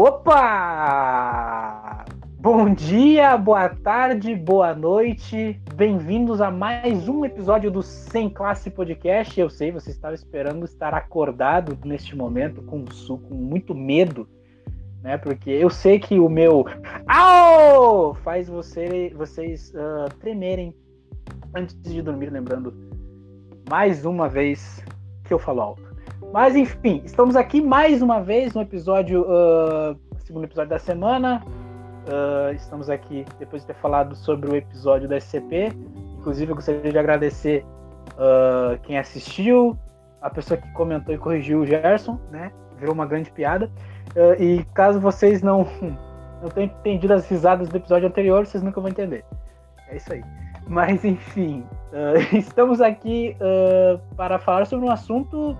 Opa! Bom dia, boa tarde, boa noite. Bem-vindos a mais um episódio do Sem Classe Podcast. Eu sei, você estava esperando estar acordado neste momento com, com muito medo, né? Porque eu sei que o meu Au! faz você, vocês uh, tremerem antes de dormir, lembrando mais uma vez que eu falo alto. Mas enfim, estamos aqui mais uma vez no episódio, uh, segundo episódio da semana. Uh, estamos aqui depois de ter falado sobre o episódio da SCP. Inclusive, eu gostaria de agradecer uh, quem assistiu, a pessoa que comentou e corrigiu o Gerson, né? Virou uma grande piada. E caso vocês não, não tenham entendido as risadas do episódio anterior, vocês nunca vão entender. É isso aí. Mas enfim, estamos aqui para falar sobre um assunto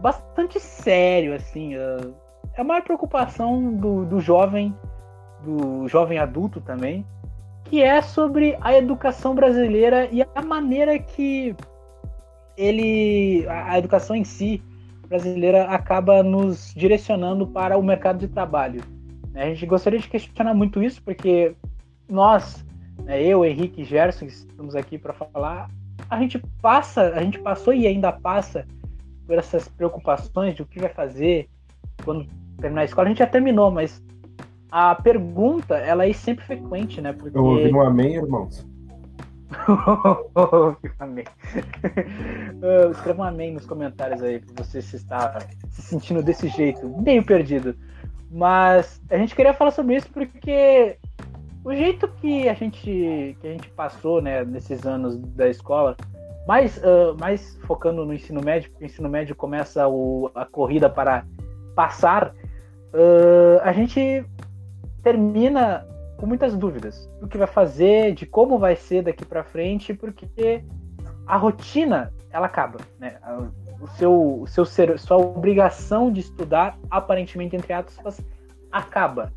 bastante sério, assim. Uh, é a maior preocupação do, do jovem, do jovem adulto também, que é sobre a educação brasileira e a maneira que ele, a, educação em si brasileira acaba nos direcionando para o mercado de trabalho. A gente gostaria de questionar muito isso, porque nós, né, eu, Henrique e Gerson, que estamos aqui para falar, a gente passa, a gente passou e ainda passa por essas preocupações de o que vai fazer quando terminar a escola. A gente já terminou, mas a pergunta, ela é sempre frequente, né? Porque... Eu ouvi um amém, irmãos. amém. Escreva um amém nos comentários aí, pra você se está se sentindo desse jeito, meio perdido. Mas a gente queria falar sobre isso porque o jeito que a gente, que a gente passou né, nesses anos da escola mais, uh, mais focando no ensino médio, porque o ensino médio começa o, a corrida para passar, uh, a gente termina com muitas dúvidas do que vai fazer, de como vai ser daqui para frente, porque a rotina ela acaba, né? O seu, o seu ser, sua obrigação de estudar, aparentemente entre aspas, acaba,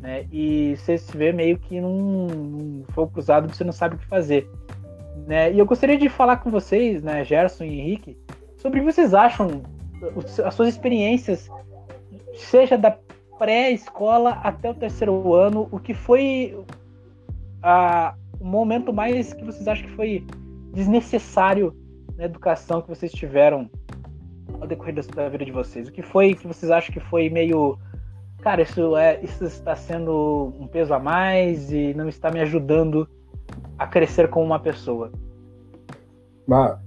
né? E você se vê meio que num, num fogo cruzado, você não sabe o que fazer. Né? E eu gostaria de falar com vocês, né, Gerson e Henrique, sobre o que vocês acham, as suas experiências, seja da pré-escola até o terceiro ano, o que foi a, o momento mais que vocês acham que foi desnecessário na educação que vocês tiveram ao decorrer da vida de vocês? O que foi que vocês acham que foi meio cara, isso é isso está sendo um peso a mais e não está me ajudando a crescer como uma pessoa? Mas,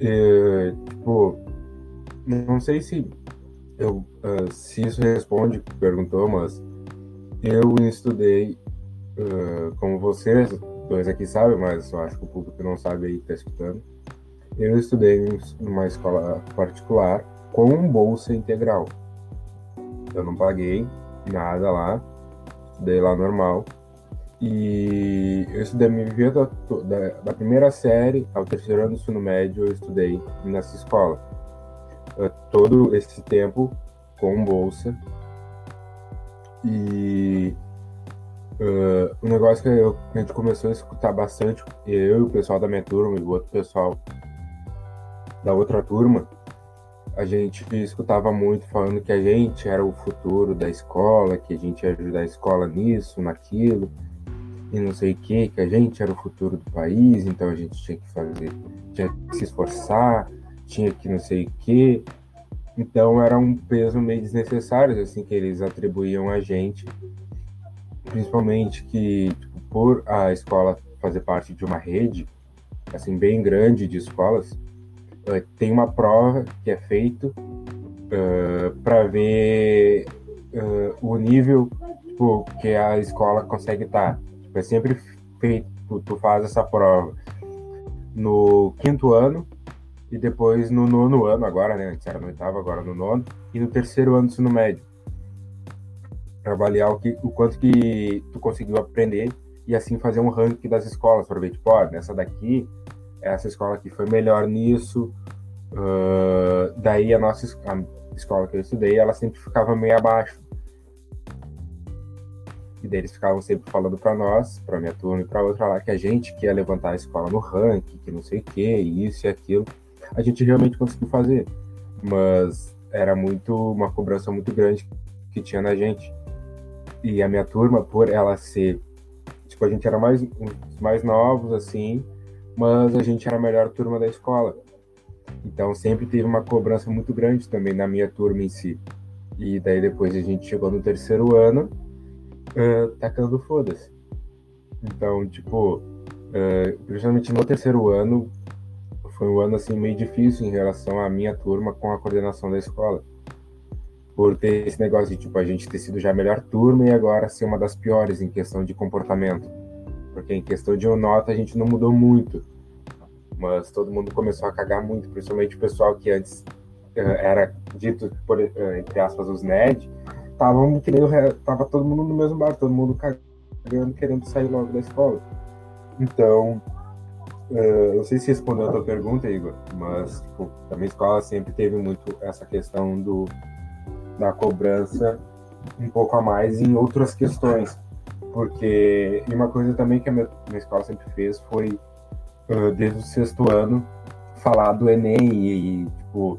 é, tipo, não sei se eu, uh, se isso responde, perguntou, mas eu estudei, uh, como vocês dois aqui sabem, mas eu acho que o público não sabe aí está escutando. Eu estudei em uma escola particular com bolsa integral. Eu não paguei nada lá, estudei lá normal. E eu estudei a minha vida da, da, primeira série ao terceiro ano do ensino médio, eu estudei nessa escola. Uh, todo esse tempo com bolsa. E uh, um negócio que, eu, a gente começou a escutar bastante, eu e o pessoal da minha turma e o outro pessoal da outra turma, a gente escutava muito falando que a gente era o futuro da escola, que a gente ia ajudar a escola nisso, naquilo e não sei o que, que a gente era o futuro do país, então a gente tinha que fazer, tinha que se esforçar, tinha que não sei o que. Então era um peso meio desnecessário, assim, que eles atribuíam a gente, principalmente que, tipo, por a escola fazer parte de uma rede, assim, bem grande de escolas, uh, tem uma prova que é feito uh, para ver uh, o nível tipo, que a escola consegue estar. Tá. É sempre feito, tu faz essa prova no quinto ano e depois no nono ano, agora, né? Antes era no oitavo, agora no nono, e no terceiro ano do ensino médio. Para avaliar o, que, o quanto que tu conseguiu aprender e assim fazer um ranking das escolas, para ver, tipo, ó, nessa daqui, essa escola aqui foi melhor nisso. Uh, daí a nossa a escola que eu estudei, ela sempre ficava meio abaixo e daí eles ficavam sempre falando para nós, para minha turma e para outra lá, que a gente que ia levantar a escola no ranking, que não sei o que, isso e aquilo. A gente realmente conseguiu fazer, mas era muito uma cobrança muito grande que tinha na gente. E a minha turma, por ela ser. Tipo, a gente era mais, mais novos, assim, mas a gente era a melhor turma da escola. Então sempre teve uma cobrança muito grande também na minha turma em si. E daí depois a gente chegou no terceiro ano, uh, tacando foda-se. Então, tipo, uh, principalmente no terceiro ano, foi um ano assim meio difícil em relação à minha turma com a coordenação da escola. Por ter esse negócio de, tipo, a gente ter sido já a melhor turma e agora ser uma das piores em questão de comportamento. Porque em questão de nota a gente não mudou muito. Mas todo mundo começou a cagar muito, principalmente o pessoal que antes uh, era dito, por, entre aspas, os nerds, estavam que nem tava todo mundo no mesmo bar, todo mundo cagando, querendo sair logo da escola. Então, uh, não sei se respondeu a tua pergunta, Igor, mas tipo, a minha escola sempre teve muito essa questão do, da cobrança um pouco a mais em outras questões. Porque, e uma coisa também que a minha, minha escola sempre fez foi, uh, desde o sexto ano, falar do Enem e, e, tipo,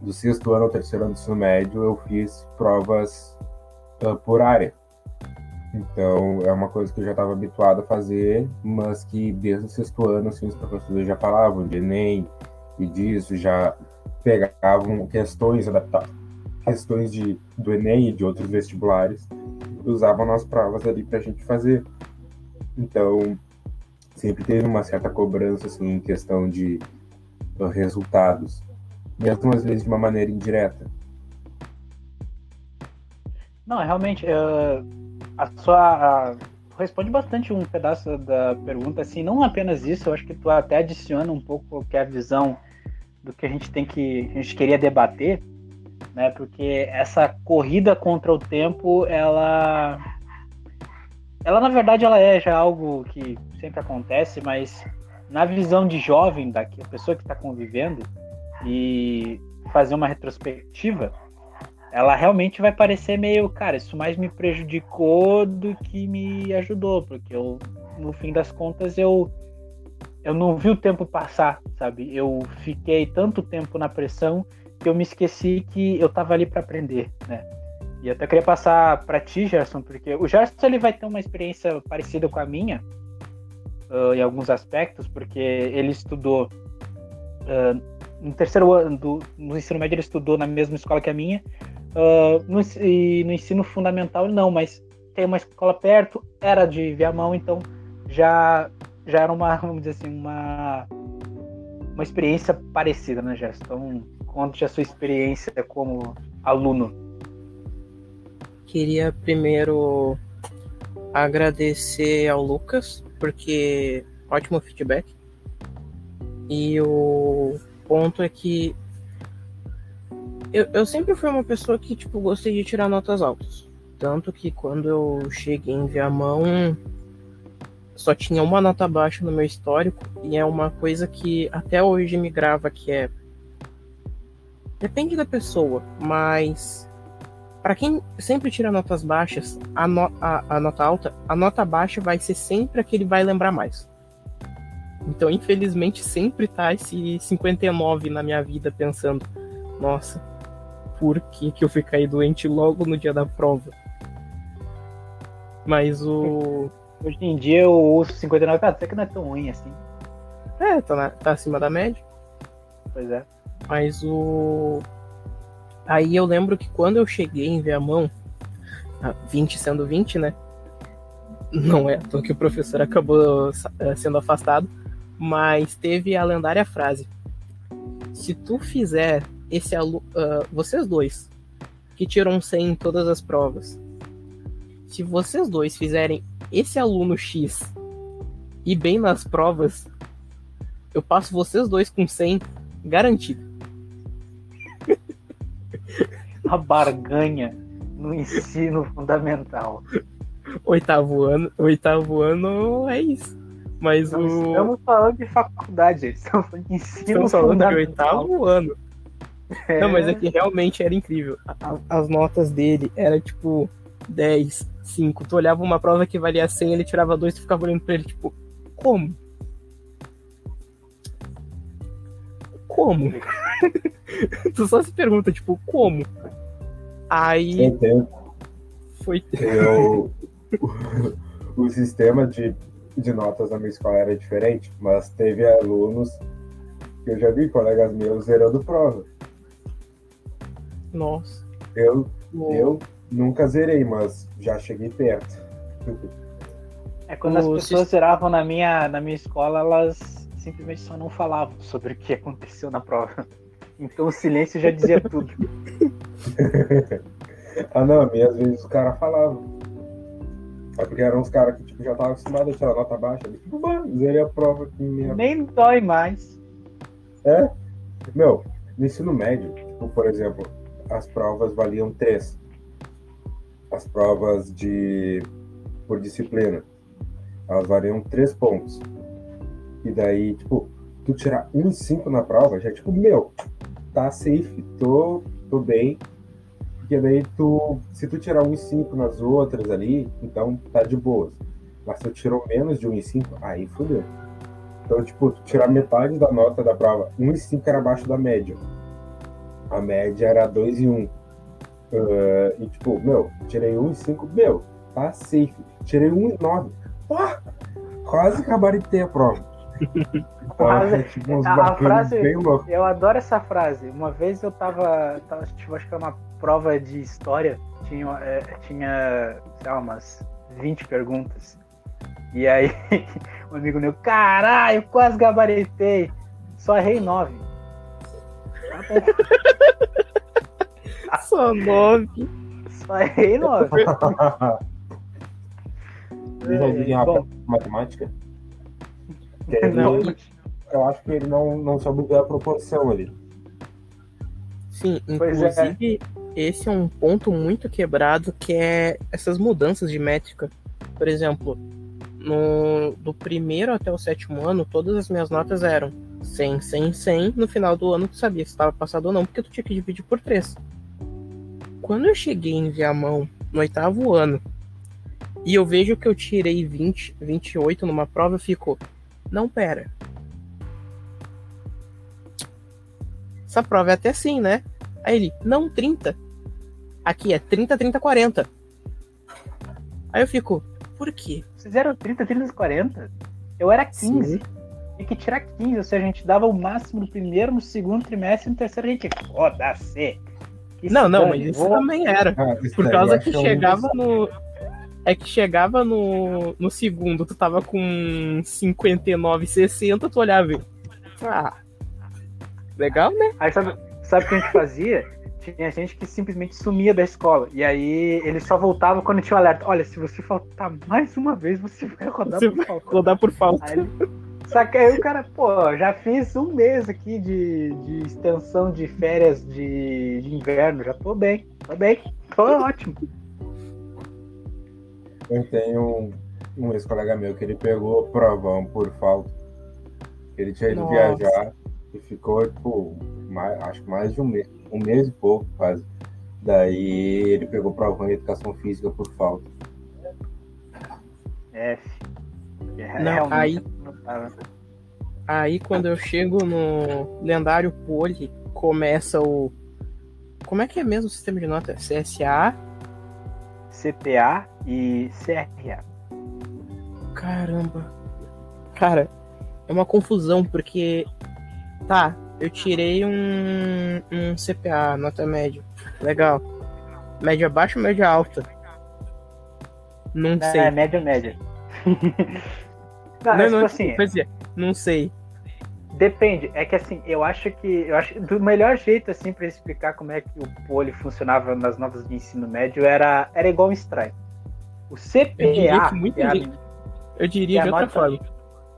do sexto ano ao terceiro ano do ensino médio, eu fiz provas uh, por área. Então, é uma coisa que eu já estava habituado a fazer, mas que desde o sexto ano, assim, os professores já falavam de Enem e disso, já pegavam questões adaptadas, questões de, do Enem e de outros vestibulares, usavam nas provas ali para a gente fazer. Então, sempre teve uma certa cobrança, assim, em questão de resultados, mesmo às vezes de uma maneira indireta. Não, realmente, uh a sua. A, responde bastante um pedaço da pergunta, assim, não apenas isso, eu acho que tu até adiciona um pouco que é a visão do que a gente tem que. a gente queria debater, né? Porque essa corrida contra o tempo, ela. Ela, na verdade, ela é já algo que sempre acontece, mas na visão de jovem, da pessoa que está convivendo, e fazer uma retrospectiva, ela realmente vai parecer meio, cara, isso mais me prejudicou do que me ajudou, porque eu, no fim das contas, eu eu não vi o tempo passar, sabe? Eu fiquei tanto tempo na pressão que eu me esqueci que eu tava ali para aprender, né? E até queria passar para ti, Gerson, porque o Gerson ele vai ter uma experiência parecida com a minha uh, em alguns aspectos, porque ele estudou uh, no terceiro ano do, no ensino médio ele estudou na mesma escola que a minha Uh, no, e no ensino fundamental não, mas tem uma escola perto, era de Viamão, então já, já era uma, vamos dizer assim, uma, uma experiência parecida, né, Gerson? Então, conte a sua experiência como aluno. Queria primeiro agradecer ao Lucas, porque ótimo feedback. E o ponto é que eu, eu sempre fui uma pessoa que, tipo, gostei de tirar notas altas. Tanto que quando eu cheguei em Viamão, só tinha uma nota baixa no meu histórico. E é uma coisa que até hoje me grava, que é... Depende da pessoa, mas... Para quem sempre tira notas baixas, a, no, a, a nota alta, a nota baixa vai ser sempre a que ele vai lembrar mais. Então, infelizmente, sempre tá esse 59 na minha vida pensando, nossa, por que, que eu fui cair doente logo no dia da prova. Mas o. Hoje em dia eu uso 59, cara, até que não é tão ruim assim. É, tá, na, tá acima da média. Pois é. Mas o. Aí eu lembro que quando eu cheguei em Viamão, 20 sendo 20, né? Não é que o professor acabou eh, sendo afastado, mas teve a lendária frase: Se tu fizer esse aluno, uh, vocês dois, que tiram 100 em todas as provas, se vocês dois fizerem esse aluno X e bem nas provas, eu passo vocês dois com 100 garantido. A barganha no ensino fundamental. Oitavo ano, oitavo ano é isso. Mas Não o. Estamos falando de faculdade, gente. Estamos falando de ensino Estamos falando de oitavo ano. É. Não, mas é que realmente era incrível. As notas dele era tipo 10, 5. Tu olhava uma prova que valia 100, ele tirava 2, tu ficava olhando pra ele, tipo, como? Como? tu só se pergunta, tipo, como? Aí Tem tempo. foi. Eu, o sistema de, de notas na minha escola era diferente, mas teve alunos que eu já vi, colegas meus, zerando prova. Nossa. Eu, eu nunca zerei, mas já cheguei perto. É quando as O pessoas sis- zeravam na minha, na minha escola, elas simplesmente só não falavam sobre o que aconteceu na prova. Então o silêncio já dizia tudo. Ah, não, a minha, às vezes o cara falava. É porque eram uns caras que tipo, já estavam acostumados a tirar nota baixa. Eles, tipo, mano, zerei a prova aqui mesmo. Nem dói mais. É? Meu, no ensino médio, tipo, por exemplo, as provas valiam três. As provas de por disciplina. Elas valiam três pontos. E daí, tipo, tu tirar um e cinco na prova, já é tipo, meu, tá safe, tô, tô bem. Porque daí tu, se tu tirar um e cinco nas outras ali, então tá de boas. Mas se tu tirou menos de um e cinco, aí fodeu. Então, tipo, tu tirar metade da nota da prova, 1 e 5 era abaixo da média. A média era 2 e 1. Ah, e, tipo, meu, tirei 1 e 5, meu, tá safe. Tirei 1 e 9. Pá, quase gabaritei a prova. É, tipo, uns A- frase-. Eu adoro essa frase. Uma vez eu tava. tava tipo, acho que era uma prova de história. Tinha, é, tinha sei lá, umas 20 perguntas. E aí, um amigo meu, caralho, quase gabaritei. Só errei 9. Só nove. Só errei 9. Vocês já viram a Bom, matemática? Não, Eu acho que ele não, não soube ver a proporção ali. Sim, é. inclusive, esse é um ponto muito quebrado que é essas mudanças de métrica. Por exemplo, no, do primeiro até o sétimo ano, todas as minhas notas eram 100, 100, 100. No final do ano, tu sabia se estava passado ou não, porque tu tinha que dividir por 3. Quando eu cheguei em Viamão, no oitavo ano, e eu vejo que eu tirei 20, 28 numa prova, eu fico, não, pera. Essa prova é até assim, né? Aí ele, não, 30. Aqui é 30, 30, 40. Aí eu fico, por quê? Vocês eram 30, 30, 40? Eu era 15. Sim. Tinha que tirar 15, ou seja, a gente dava o máximo no primeiro, no segundo trimestre e no terceiro a gente. Foda-se! Não, não, mas isso vou- também era. Ah, isso Por causa eu que acho um- chegava no. É que chegava no, no segundo, tu tava com 59, 60, tu olhava e. Ah. Legal, né? Aí sabe, sabe o que a gente fazia? Tinha gente que simplesmente sumia da escola. E aí ele só voltava quando tinha um alerta. Olha, se você faltar mais uma vez, você vai rodar Você por vai falta. rodar por falta. Aí ele... Só que aí o cara, pô, já fiz um mês aqui de, de extensão de férias de, de inverno, já tô bem, tô bem, tô ótimo. Eu tenho um, um ex-colega meu que ele pegou provão por falta. Ele tinha ido Nossa. viajar e ficou, tipo, mais, acho que mais de um mês, um mês e pouco quase. Daí ele pegou provão em educação física por falta. F. É, Não, aí- não tava. Aí quando eu chego no lendário Poli, começa o. Como é que é mesmo o sistema de nota? CSA? CPA e CRA. Caramba. Cara, é uma confusão, porque. Tá, eu tirei um, um CPA, nota média. Legal. Média baixa ou média alta? Não Não, sei. é média, média. não, Não, é, não, tipo assim, quer dizer, não sei. Depende, é que assim, eu acho que eu acho do melhor jeito assim para explicar como é que o poli funcionava nas notas de ensino médio era era igual um strike. O Eu diria CPA que muita é gente- Eu diria a de outra nota- forma.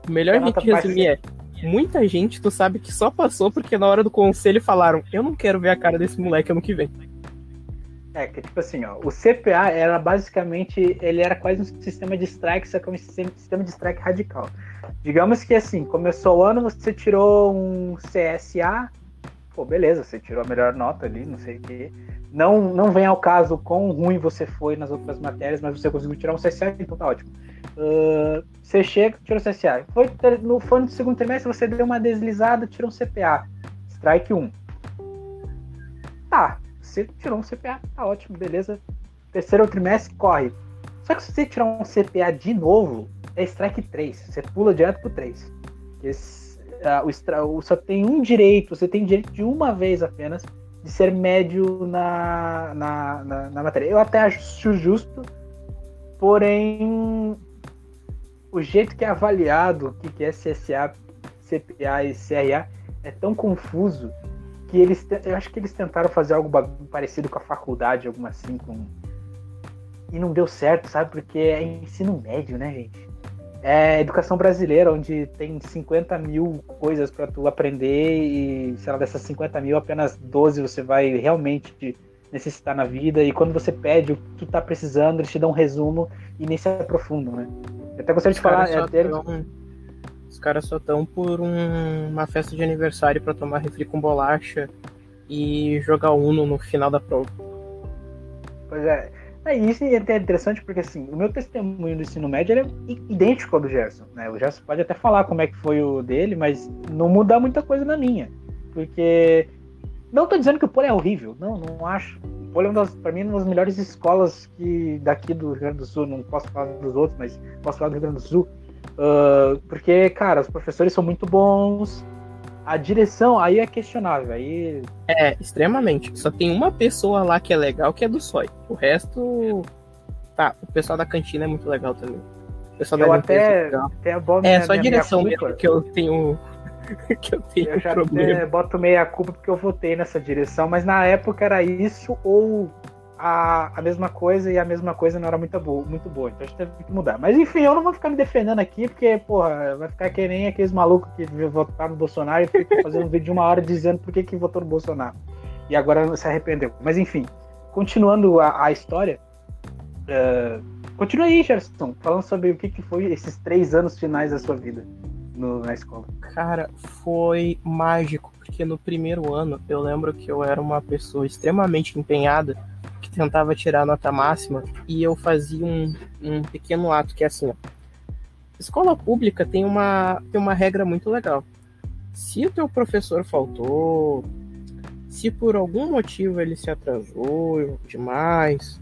O melhor jeito de resumir é. Muita gente tu sabe que só passou porque na hora do conselho falaram: Eu não quero ver a cara desse moleque ano que vem. É, que tipo assim, ó, o CPA era basicamente, ele era quase um sistema de strike, só que é um sistema, de strike radical. Digamos que assim, começou o ano, você tirou um CSA, pô, beleza, você tirou a melhor nota ali, não sei o quê. Não, não vem ao caso quão ruim você foi nas outras matérias, mas você conseguiu tirar um CSA, então tá ótimo. Ah, você chega, tirou o CSA. Foi no, foi no segundo trimestre, você deu uma deslizada, tirou um CPA. Strike 1. Tá, você tirou um CPA, tá ótimo, beleza. Terceiro trimestre, corre. Só que se você tirar um CPA de novo, é strike 3. Você pula direto pro 3. Esse, uh, o, só tem um direito, você tem direito de uma vez apenas de ser médio na, na, na, na matéria. Eu até acho justo, porém o jeito que é avaliado o que é CSA, CPA e CRA é tão confuso que eles eu acho que eles tentaram fazer algo parecido com a faculdade, alguma assim, com e não deu certo, sabe? Porque é ensino médio, né, gente? É educação brasileira, onde tem 50 mil coisas para tu aprender e, sei lá, dessas 50 mil, apenas 12 você vai realmente necessitar na vida. E quando você pede o que tu tá precisando, eles te dão um resumo e nem se aprofundam, né? Eu até gostaria de falar. É, ter... tão... Os caras só estão por um... uma festa de aniversário para tomar refri com bolacha e jogar Uno no final da prova. Pois é. É, isso é interessante porque assim, o meu testemunho do ensino médio é idêntico ao do Gerson. Né? O Gerson pode até falar como é que foi o dele, mas não muda muita coisa na minha. Porque. Não tô dizendo que o Polo é horrível, não, não acho. O Polo é uma das, pra mim, uma das melhores escolas que daqui do Rio Grande do Sul. Não posso falar dos outros, mas posso falar do Rio Grande do Sul. Uh, porque, cara, os professores são muito bons, a direção aí é questionável. Aí... É, extremamente. Só tem uma pessoa lá que é legal, que é do SOI. O resto. Tá, o pessoal da cantina é muito legal também. O pessoal eu da até, até é bom É, só a direção mesmo que eu tenho. que eu tenho eu já problema. Até boto meia culpa porque eu votei nessa direção, mas na época era isso ou a, a mesma coisa e a mesma coisa não era muito boa, muito boa. Então a gente teve que mudar. Mas enfim, eu não vou ficar me defendendo aqui, porque, porra, vai ficar que nem aqueles malucos que votaram no Bolsonaro e ficam fazendo um vídeo de uma hora dizendo por que, que votou no Bolsonaro. E agora se arrependeu. Mas enfim, continuando a, a história. Uh, continua aí, Gerson, falando sobre o que, que foi esses três anos finais da sua vida no, na escola. Cara, foi mágico, porque no primeiro ano eu lembro que eu era uma pessoa extremamente empenhada tentava tirar a nota máxima e eu fazia um, um pequeno ato que é assim, ó. Escola pública tem uma, tem uma regra muito legal. Se o teu professor faltou, se por algum motivo ele se atrasou demais,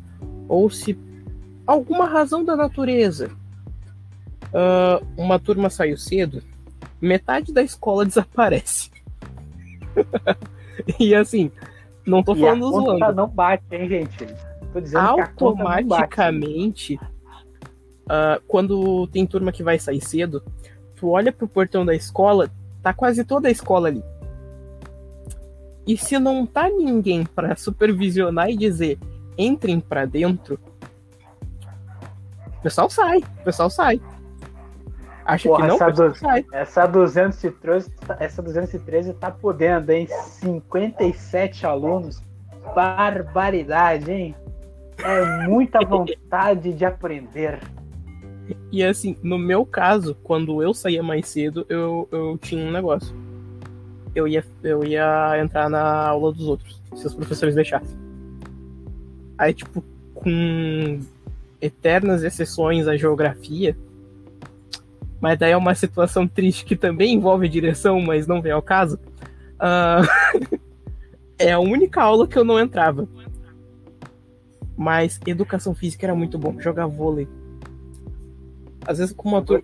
ou se alguma razão da natureza uh, uma turma saiu cedo, metade da escola desaparece. e assim, não tô falando e a zoando. Conta não bate, hein, gente? Tô dizendo Automaticamente, que uh, quando tem turma que vai sair cedo, tu olha pro portão da escola, tá quase toda a escola ali. E se não tá ninguém para supervisionar e dizer entrem para dentro, o pessoal sai, o pessoal sai. Acho Porra, que não, essa, do, essa 213, essa 213 tá podendo, hein? 57 alunos. Barbaridade, hein? É muita vontade de aprender. E assim, no meu caso, quando eu saía mais cedo, eu, eu tinha um negócio. Eu ia, eu ia entrar na aula dos outros, se os professores deixassem. Aí, tipo, com eternas exceções à geografia, mas daí é uma situação triste que também envolve direção, mas não vem ao caso. Uh, é a única aula que eu não entrava. Mas educação física era muito bom, jogar vôlei. Às vezes com uma turma.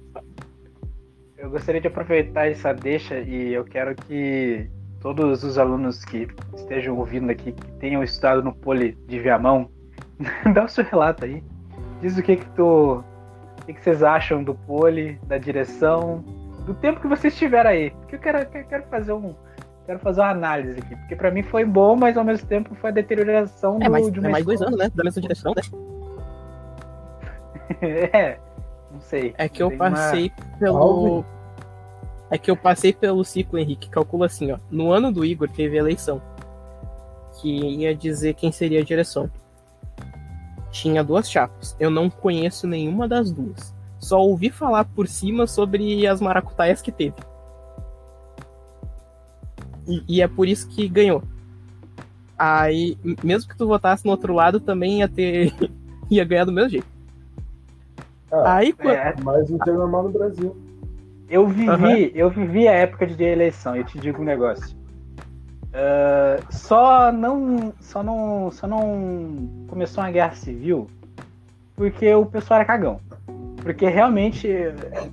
Eu gostaria de aproveitar essa deixa e eu quero que todos os alunos que estejam ouvindo aqui, que tenham estudado no Poli de Viamão, dá o seu relato aí. Diz o que que tu o que vocês acham do pole, da direção, do tempo que vocês tiveram aí. Porque eu quero, eu quero fazer um. Quero fazer uma análise aqui. Porque para mim foi bom, mas ao mesmo tempo foi a deterioração é, mais, de uma. É mais dois anos, né? Da mesma direção, né? é, não sei. É que eu passei uma... pelo. É que eu passei pelo ciclo, Henrique. Calcula assim, ó. No ano do Igor teve eleição. Que ia dizer quem seria a direção tinha duas chapas. Eu não conheço nenhuma das duas. Só ouvi falar por cima sobre as maracutaias que teve. E, e é por isso que ganhou. Aí, mesmo que tu votasse no outro lado, também ia ter. ia ganhar do mesmo jeito. Ah, Aí, é, mas não tem normal no Brasil. Eu vivi, uhum. eu vivi a época de eleição, eu te digo um negócio. Uh, só não, só não, só não começou uma guerra civil porque o pessoal era cagão. Porque realmente,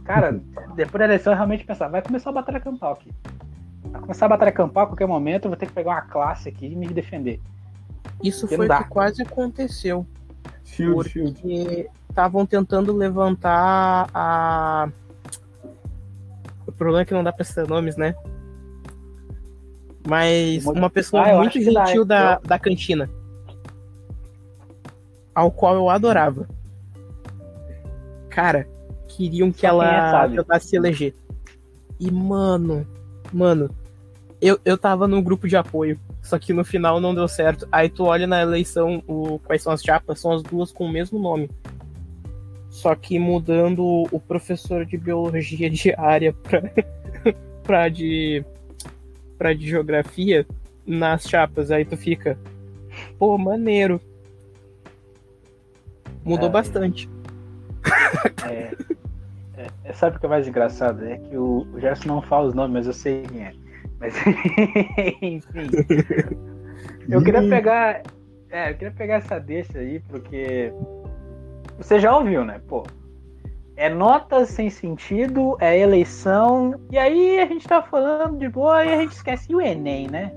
cara, depois da eleição eu realmente pensava, vai começar a batalha campal aqui. Vai começar a batalha campal a qualquer momento, eu vou ter que pegar uma classe aqui e me defender. Isso foi o que quase aconteceu. Shield, porque estavam tentando levantar a. O problema é que não dá pra citar nomes, né? Mas uma pessoa ah, muito gentil da, da cantina. Ao qual eu adorava. Cara, queriam que Só ela tentasse se eleger. E, mano, mano, eu, eu tava num grupo de apoio. Só que no final não deu certo. Aí tu olha na eleição o, quais são as chapas, são as duas com o mesmo nome. Só que mudando o professor de biologia diária pra, pra de pra de geografia nas chapas, aí tu fica, pô, maneiro. Mudou é, bastante. É, é, é, sabe o que é mais engraçado? É que o, o Gerson não fala os nomes, mas eu sei quem é. Mas enfim. eu queria pegar. É, eu queria pegar essa deixa aí, porque você já ouviu, né? Pô, é notas sem sentido, é eleição. E aí a gente tá falando de boa e a gente esquece o Enem, né?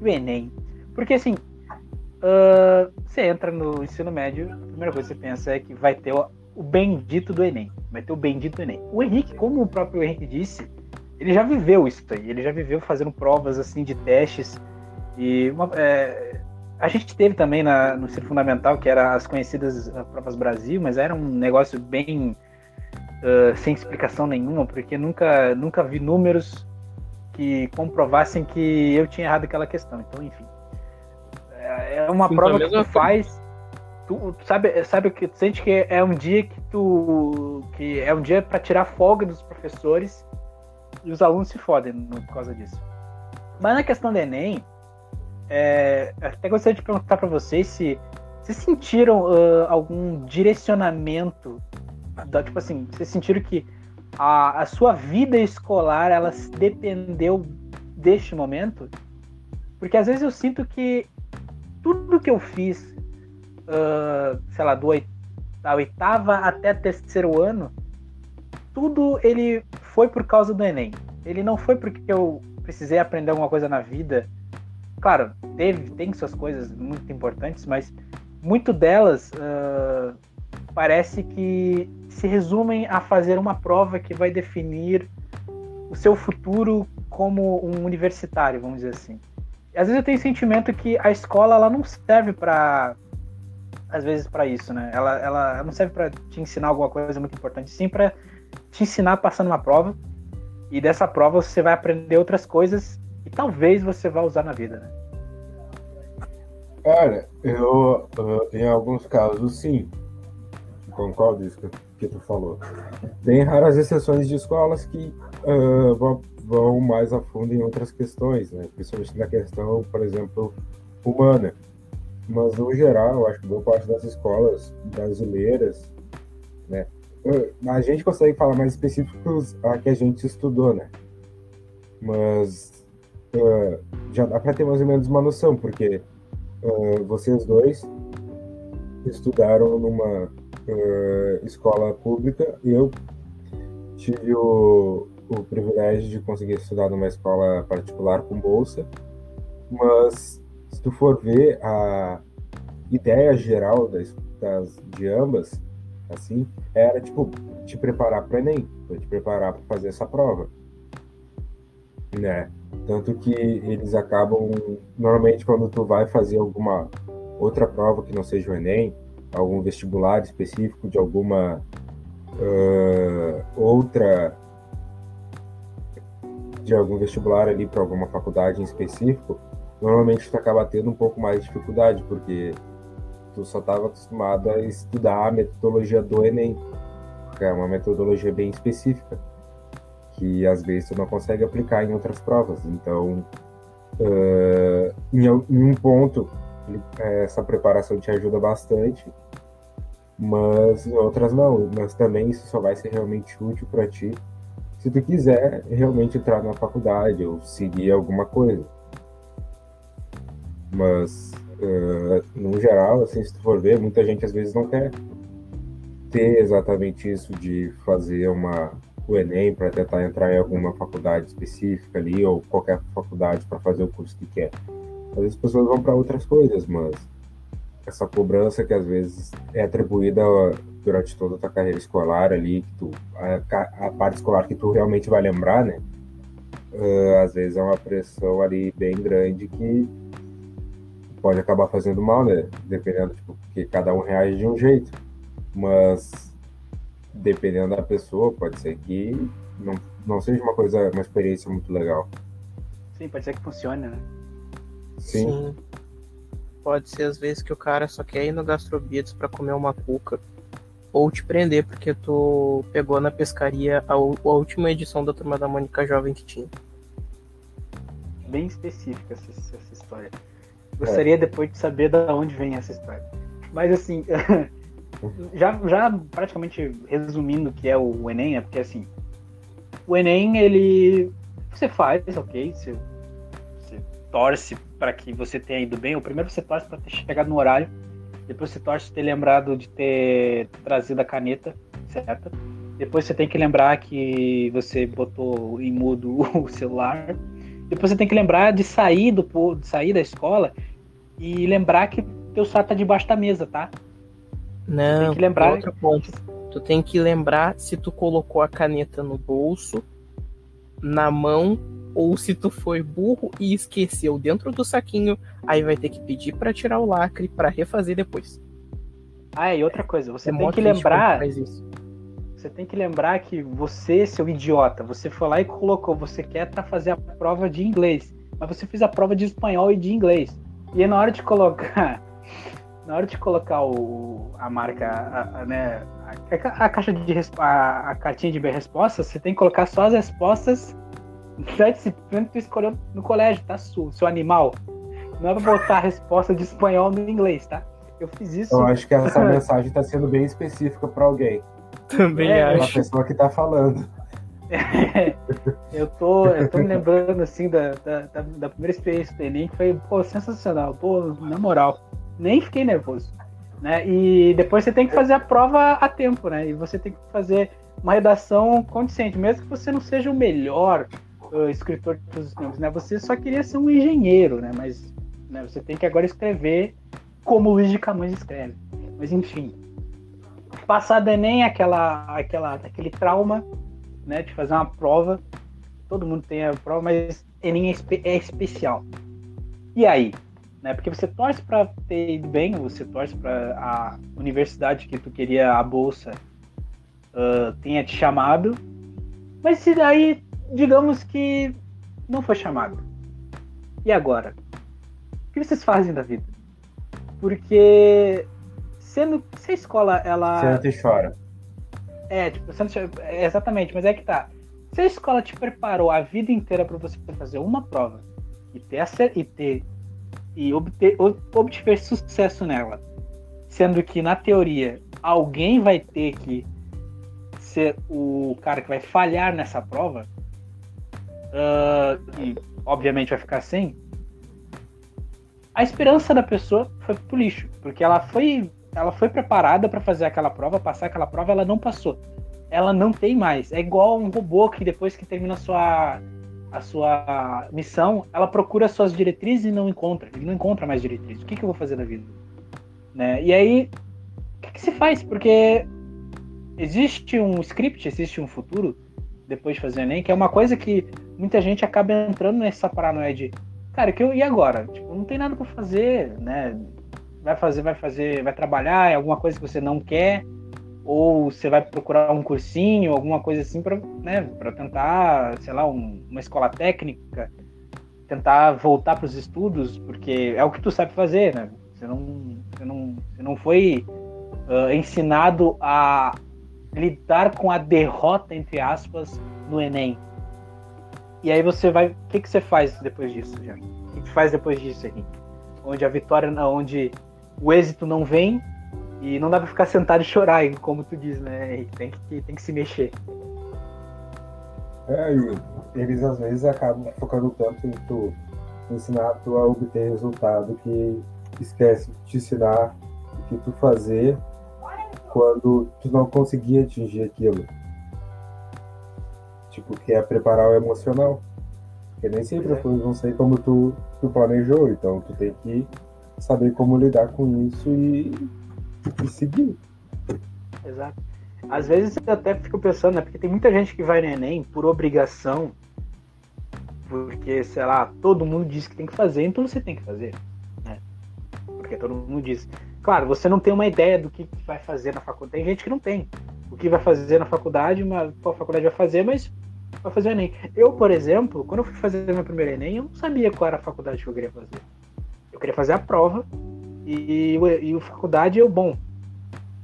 O Enem. Porque assim, uh, você entra no ensino médio, a primeira coisa que você pensa é que vai ter o, o bendito do Enem. Vai ter o bendito do Enem. O Henrique, como o próprio Henrique disse, ele já viveu isso aí. Ele já viveu fazendo provas assim de testes. E uma, é, a gente teve também na, no ensino fundamental, que eram as conhecidas provas Brasil, mas era um negócio bem uh, sem explicação nenhuma, porque nunca, nunca vi números que comprovassem que eu tinha errado aquela questão. Então, enfim. É, é uma Sim, prova que tu faz. Tu, sabe, sabe o que tu sente que é um dia que tu. que é um dia para tirar folga dos professores e os alunos se fodem por causa disso. Mas na questão do Enem, é, até gostaria de perguntar para vocês se, se sentiram uh, algum direcionamento da, tipo assim, vocês sentiram que a, a sua vida escolar ela dependeu deste momento? Porque às vezes eu sinto que tudo que eu fiz, uh, sei lá, do da oitava até terceiro ano, tudo ele foi por causa do Enem. Ele não foi porque eu precisei aprender alguma coisa na vida. Claro, teve, tem suas coisas muito importantes, mas muito delas uh, parece que se resumem a fazer uma prova que vai definir o seu futuro como um universitário, vamos dizer assim. Às vezes eu tenho o sentimento que a escola ela não serve para às vezes para isso, né? Ela, ela não serve para te ensinar alguma coisa muito importante, sim para te ensinar passando uma prova. E dessa prova você vai aprender outras coisas e talvez você vá usar na vida, né? Cara, eu, eu em alguns casos sim concordo isso que, tu falou. Tem raras exceções de escolas que uh, vão, mais a fundo em outras questões, né? principalmente na questão, por exemplo, humana. Mas, no geral, eu acho que boa parte das escolas brasileiras, né? A gente consegue falar mais específicos a que a gente estudou, né? Mas uh, já dá para ter mais ou menos uma noção, porque uh, vocês dois estudaram numa uh, escola pública. Eu tive o, o privilégio de conseguir estudar numa escola particular com bolsa, mas se tu for ver a ideia geral das, das de ambas, assim, era tipo te preparar para Enem, te preparar para fazer essa prova, né? Tanto que eles acabam normalmente quando tu vai fazer alguma outra prova que não seja o Enem, algum vestibular específico de alguma uh, outra de algum vestibular ali para alguma faculdade em específico, normalmente tu acaba tendo um pouco mais de dificuldade, porque tu só estava acostumado a estudar a metodologia do Enem, que é uma metodologia bem específica, que às vezes tu não consegue aplicar em outras provas. Então, uh, em, em um ponto, essa preparação te ajuda bastante, mas outras não. Mas também isso só vai ser realmente útil para ti se tu quiser realmente entrar na faculdade ou seguir alguma coisa. Mas, uh, no geral, assim, se tu for ver, muita gente às vezes não quer ter exatamente isso de fazer uma, o Enem para tentar entrar em alguma faculdade específica ali, ou qualquer faculdade para fazer o curso que quer. Às vezes as pessoas vão para outras coisas, mas essa cobrança que às vezes é atribuída durante toda a tua carreira escolar ali, que tu, a, a parte escolar que tu realmente vai lembrar, né? Uh, às vezes é uma pressão ali bem grande que pode acabar fazendo mal, né? Dependendo, tipo, porque cada um reage de um jeito. Mas dependendo da pessoa, pode ser que não, não seja uma coisa, uma experiência muito legal. Sim, pode ser que funcione, né? Sim. Sim. Pode ser às vezes que o cara só quer ir no Gastrobeats para comer uma cuca ou te prender porque tu pegou na pescaria a, a última edição da Turma da Mônica Jovem que tinha. Bem específica essa, essa história. Gostaria é. depois de saber de onde vem essa história. Mas assim, já, já praticamente resumindo o que é o Enem, é porque assim, o Enem, ele. Você faz, ok? Você torce para que você tenha ido bem. O primeiro você torce para ter chegado no horário. Depois você torce ter lembrado de ter trazido a caneta certa. Depois você tem que lembrar que você botou em mudo o celular. Depois você tem que lembrar de sair do de sair da escola e lembrar que teu celular tá debaixo da mesa, tá? Não, tem que lembrar. Outro ponto. Tu tem que lembrar se tu colocou a caneta no bolso, na mão, ou se tu foi burro e esqueceu dentro do saquinho, aí vai ter que pedir para tirar o lacre para refazer depois. Ah, e outra coisa, você é tem que lembrar. Você tem que lembrar que você, seu idiota, você foi lá e colocou, você quer para fazer a prova de inglês, mas você fez a prova de espanhol e de inglês. E na hora de colocar na hora de colocar o, a marca, a, a, né, a, a, caixa de a, a cartinha de resposta, você tem que colocar só as respostas da disciplina que tu escolheu no colégio, tá? Seu, seu animal. Não é pra botar a resposta de espanhol no inglês, tá? Eu fiz isso. Eu acho que essa mensagem tá sendo bem específica para alguém. Também é, acho. Uma pessoa que tá falando. É, eu, tô, eu tô me lembrando assim da, da, da, primeira experiência do Enem, que foi pô, sensacional, pô, na moral nem fiquei nervoso. Né? E depois você tem que fazer a prova a tempo, né? E você tem que fazer uma redação condicente, mesmo que você não seja o melhor uh, escritor de todos os tempos, né? Você só queria ser um engenheiro, né? Mas né, você tem que agora escrever como Luiz de Camões escreve. Mas enfim, passado Enem, aquela, aquela, aquele trauma, né? De fazer uma prova, todo mundo tem a prova, mas Enem é, espe é especial. E aí, né? Porque você torce para ter ido bem, você torce para a universidade que tu queria a bolsa uh, tenha te chamado, mas se daí, digamos que não foi chamado. E agora? O que vocês fazem da vida? Porque sendo se a escola ela Senta e chora. É, tipo, é, exatamente, mas é que tá. Se a escola te preparou a vida inteira para você fazer uma prova e ter, e ter e obter, obtiver sucesso nela, sendo que na teoria alguém vai ter que ser o cara que vai falhar nessa prova, uh, e obviamente vai ficar sem, a esperança da pessoa foi pro lixo, porque ela foi, ela foi preparada para fazer aquela prova, passar aquela prova, ela não passou. Ela não tem mais. É igual um robô que depois que termina a sua a sua missão, ela procura suas diretrizes e não encontra. Ele não encontra mais diretrizes. O que, que eu vou fazer na vida? Né? E aí, o que, que se faz? Porque existe um script, existe um futuro depois de fazer o Enem, que é uma coisa que muita gente acaba entrando nessa paranoia de, cara, que eu e agora? Tipo, não tem nada para fazer, né? Vai fazer, vai fazer, vai trabalhar, é alguma coisa que você não quer, ou você vai procurar um cursinho, alguma coisa assim para né, tentar, sei lá, um, uma escola técnica, tentar voltar para os estudos, porque é o que tu sabe fazer, né? Você não, você não, você não foi uh, ensinado a lidar com a derrota, entre aspas, no Enem. E aí você vai. O que, que você faz depois disso, já? O que, que faz depois disso aqui? Onde a vitória, onde o êxito não vem, e não dá pra ficar sentado e chorar, como tu diz, né? Tem que, tem que se mexer. É, eles às vezes acabam focando tanto em tu ensinar tu a obter resultado que esquece de te ensinar o que tu fazer quando tu não conseguir atingir aquilo. Tipo, que é preparar o emocional. Porque nem sempre as coisas vão ser como tu, tu planejou, então tu tem que saber como lidar com isso e, e seguir. Exato. Às vezes eu até fico pensando, né? Porque tem muita gente que vai no Enem por obrigação, porque, sei lá, todo mundo diz que tem que fazer, então você tem que fazer. Né? Porque todo mundo diz. Claro, você não tem uma ideia do que vai fazer na faculdade. Tem gente que não tem. O que vai fazer na faculdade, uma, qual faculdade vai fazer, mas vai fazer o Enem. Eu, por exemplo, quando eu fui fazer meu primeiro Enem, eu não sabia qual era a faculdade que eu queria fazer. Eu queria fazer a prova e, e a faculdade eu, bom,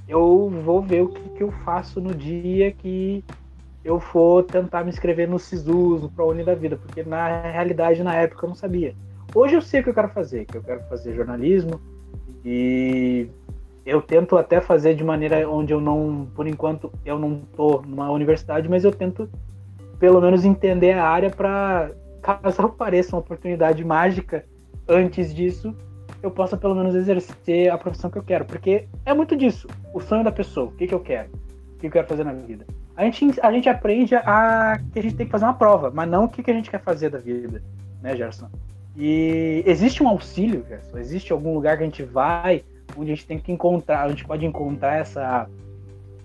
eu vou ver o que, que eu faço no dia que eu for tentar me inscrever no SISUS, no ProUni da vida, porque na realidade, na época, eu não sabia. Hoje eu sei o que eu quero fazer, que eu quero fazer jornalismo e eu tento até fazer de maneira onde eu não, por enquanto, eu não tô numa universidade, mas eu tento pelo menos entender a área para caso apareça uma oportunidade mágica antes disso, eu possa pelo menos exercer a profissão que eu quero. Porque é muito disso, o sonho da pessoa, o que, que eu quero, o que eu quero fazer na vida. A gente, a gente aprende a que a gente tem que fazer uma prova, mas não o que, que a gente quer fazer da vida, né, Gerson? E existe um auxílio, Gerson? Existe algum lugar que a gente vai, onde a gente tem que encontrar, gente pode encontrar essa,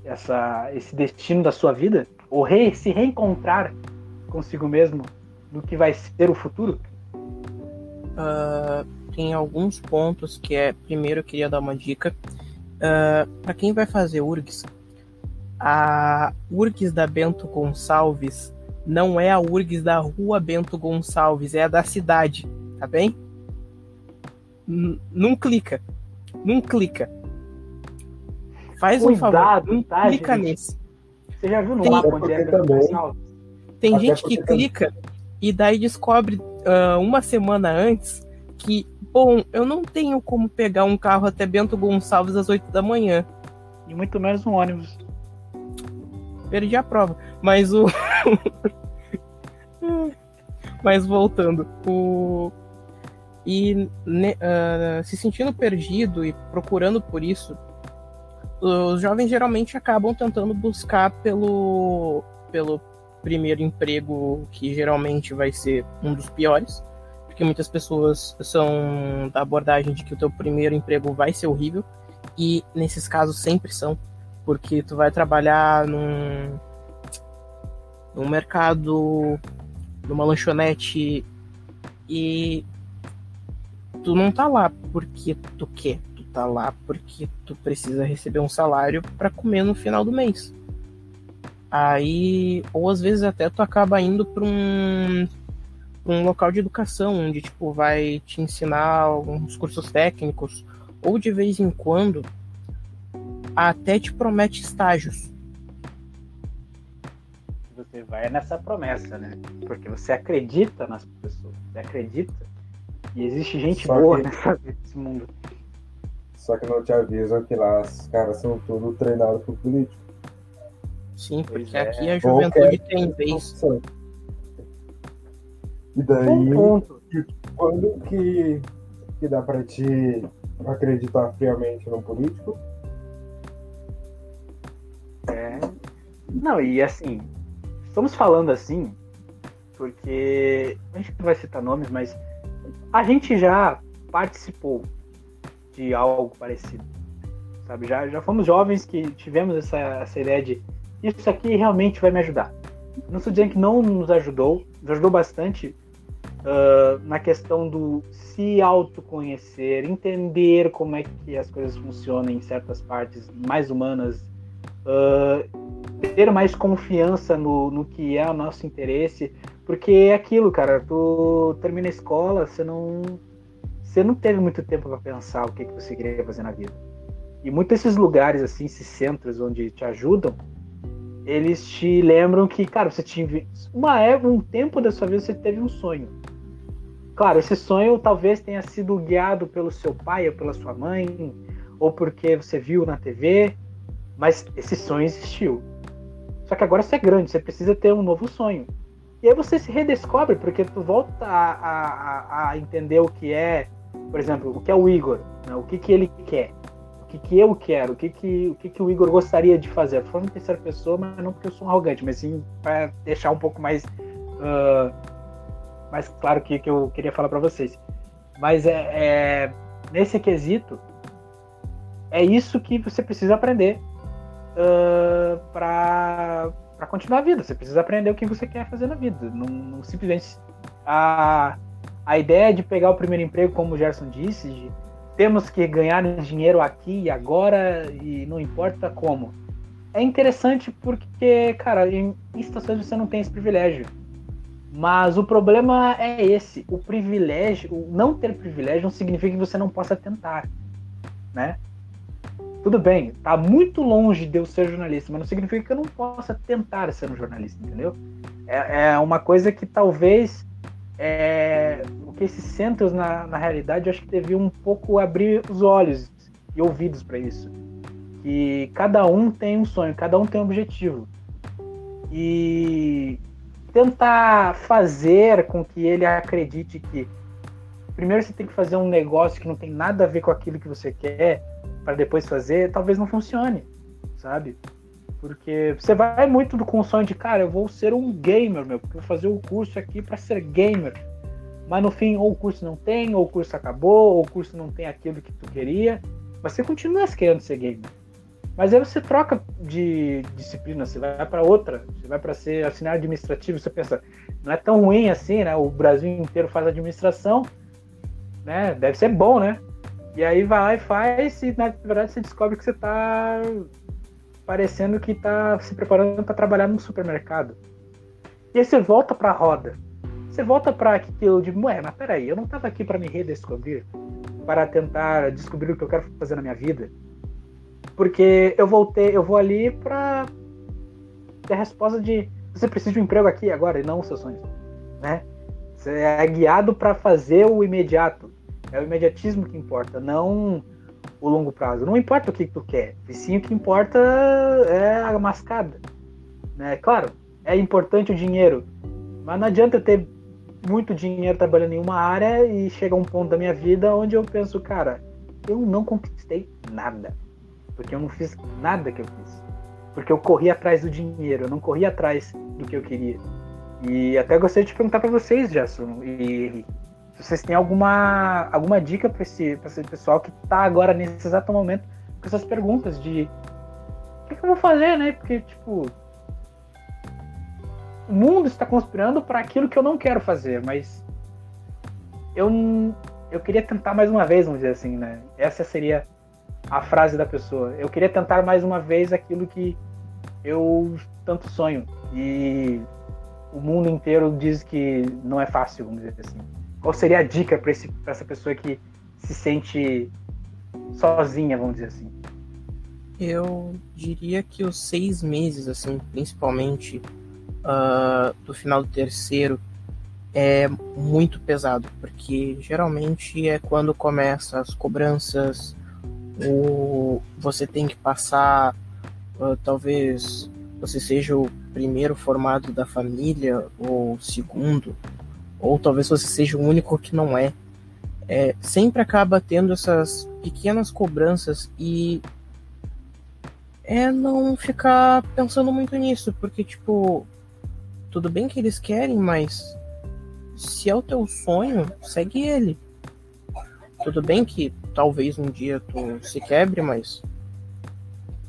essa, esse destino da sua vida? Ou re, se reencontrar consigo mesmo no que vai ser o futuro? Uh, tem alguns pontos que é. Primeiro, eu queria dar uma dica. Uh, ah, para quem vai fazer URGS, a URGS da Bento Gonçalves não é a URGS da rua Bento Gonçalves, é a da cidade, tá bem? N não clica. Não clica. Faz Cuidado, um favor, não tá, clica gente? nesse. Você já viu no tem, mapa onde é Bento Gonçalves? Tem Até gente que clica e daí descobre uh, uma semana antes que Bom, eu não tenho como pegar um carro até Bento Gonçalves às 8 da manhã. E muito menos um ônibus. Perdi a prova. Mas o. Mas voltando, o. E uh, se sentindo perdido e procurando por isso, os jovens geralmente acabam tentando buscar pelo, pelo primeiro emprego, que geralmente vai ser um dos piores porque muitas pessoas são da abordagem de que o teu primeiro emprego vai ser horrível e nesses casos sempre são, porque tu vai trabalhar num, num mercado, numa lanchonete e tu não tá lá porque tu quer, tu tá lá porque tu precisa receber um salário para comer no final do mês. Aí, ou às vezes até tu acaba indo para um um local de educação onde tipo vai te ensinar alguns cursos técnicos ou de vez em quando até te promete estágios. Você vai nessa promessa, né? Porque você acredita nas pessoas, você acredita e existe gente Só boa que... nessa, nesse mundo. Só que não te avisam que lá os caras são tudo treinados por político. Sim, porque é. aqui a juventude tem vez. E daí, um quando que, que dá para te acreditar friamente num político? Não, e assim, estamos falando assim, porque a gente não vai citar nomes, mas a gente já participou de algo parecido. Sabe? Já, já fomos jovens que tivemos essa, essa ideia de isso aqui realmente vai me ajudar. Não estou dizendo que não nos ajudou, nos ajudou bastante, uh, na questão do se autoconhecer, entender como é que as coisas funcionam em certas partes mais humanas, uh, ter mais confiança no, no que é o nosso interesse, porque é aquilo, cara, tu termina a escola, você não você não teve muito tempo para pensar o que, que você queria fazer na vida. E muitos desses lugares, assim, esses centros onde te ajudam, eles te lembram que, cara, você tinha uma época, um tempo da sua vida você teve um sonho. Claro, esse sonho talvez tenha sido guiado pelo seu pai ou pela sua mãe, ou porque você viu na TV, mas esse sonho existiu. Só que agora você é grande, você precisa ter um novo sonho. E aí você se redescobre, porque tu volta a, a, a entender o que é, por exemplo, o que é o Igor, né? o que, que ele quer, o que, que eu quero, o que, que, o que, que o Igor gostaria de fazer. Tô falando em terceira pessoa, mas não porque eu sou um arrogante, mas sim para deixar um pouco mais, uh, mais claro que, que eu queria falar para vocês. Mas é, é, nesse quesito, é isso que você precisa aprender uh, para para continuar a vida. Você precisa aprender o que você quer fazer na vida. Não, não, simplesmente a, a ideia de pegar o primeiro emprego, como o Gerson disse, de temos que ganhar dinheiro aqui e agora e não importa como. É interessante porque, cara, em, situações você não tem esse privilégio. Mas o problema é esse, o privilégio, o não ter privilégio não significa que você não possa tentar, né? Tudo bem, tá muito longe de eu ser jornalista, mas não significa que eu não possa tentar ser um jornalista, entendeu? É, é uma coisa que talvez é, o que esses centros na, na realidade eu acho que deviam um pouco abrir os olhos e ouvidos para isso. Que cada um tem um sonho, cada um tem um objetivo. E tentar fazer com que ele acredite que primeiro você tem que fazer um negócio que não tem nada a ver com aquilo que você quer para depois fazer, talvez não funcione, sabe? Porque você vai muito com o sonho de, cara, eu vou ser um gamer, meu, vou fazer o um curso aqui para ser gamer. Mas no fim, ou o curso não tem, ou o curso acabou, ou o curso não tem aquilo que tu queria. Você continua querendo ser gamer. Mas aí você troca de disciplina, você vai para outra, você vai para ser assinar administrativo, você pensa, não é tão ruim assim, né? O Brasil inteiro faz administração, né? Deve ser bom, né? E aí vai lá e faz, e na verdade você descobre que você tá parecendo que tá se preparando para trabalhar no supermercado. E aí você volta para a roda. Você volta para aquilo de, ué, mas peraí, eu não tava aqui para me redescobrir, para tentar descobrir o que eu quero fazer na minha vida. Porque eu voltei, eu vou ali para ter a resposta de você precisa de um emprego aqui agora e não os seus sonhos, né? Você é guiado para fazer o imediato. É o imediatismo que importa, não o longo prazo. Não importa o que tu quer, e sim o que importa é a mascada. Né? Claro, é importante o dinheiro, mas não adianta ter muito dinheiro trabalhando em uma área e chega um ponto da minha vida onde eu penso, cara, eu não conquistei nada. Porque eu não fiz nada que eu fiz. Porque eu corri atrás do dinheiro, eu não corri atrás do que eu queria. E até gostaria de perguntar para vocês, Gerson e Henrique, vocês têm alguma, alguma dica para esse, esse pessoal que está agora nesse exato momento com essas perguntas de o que, que eu vou fazer, né? Porque, tipo, o mundo está conspirando para aquilo que eu não quero fazer, mas eu, eu queria tentar mais uma vez, vamos dizer assim, né? Essa seria a frase da pessoa. Eu queria tentar mais uma vez aquilo que eu tanto sonho. E o mundo inteiro diz que não é fácil, vamos dizer assim. Qual seria a dica para essa pessoa que se sente sozinha, vamos dizer assim? Eu diria que os seis meses, assim, principalmente uh, do final do terceiro, é muito pesado, porque geralmente é quando começa as cobranças, o você tem que passar, uh, talvez você seja o primeiro formado da família ou segundo, ou talvez você seja o único que não é, é sempre acaba tendo essas pequenas cobranças e é não ficar pensando muito nisso, porque tipo, tudo bem que eles querem, mas se é o teu sonho, segue ele. Tudo bem que talvez um dia tu se quebre, mas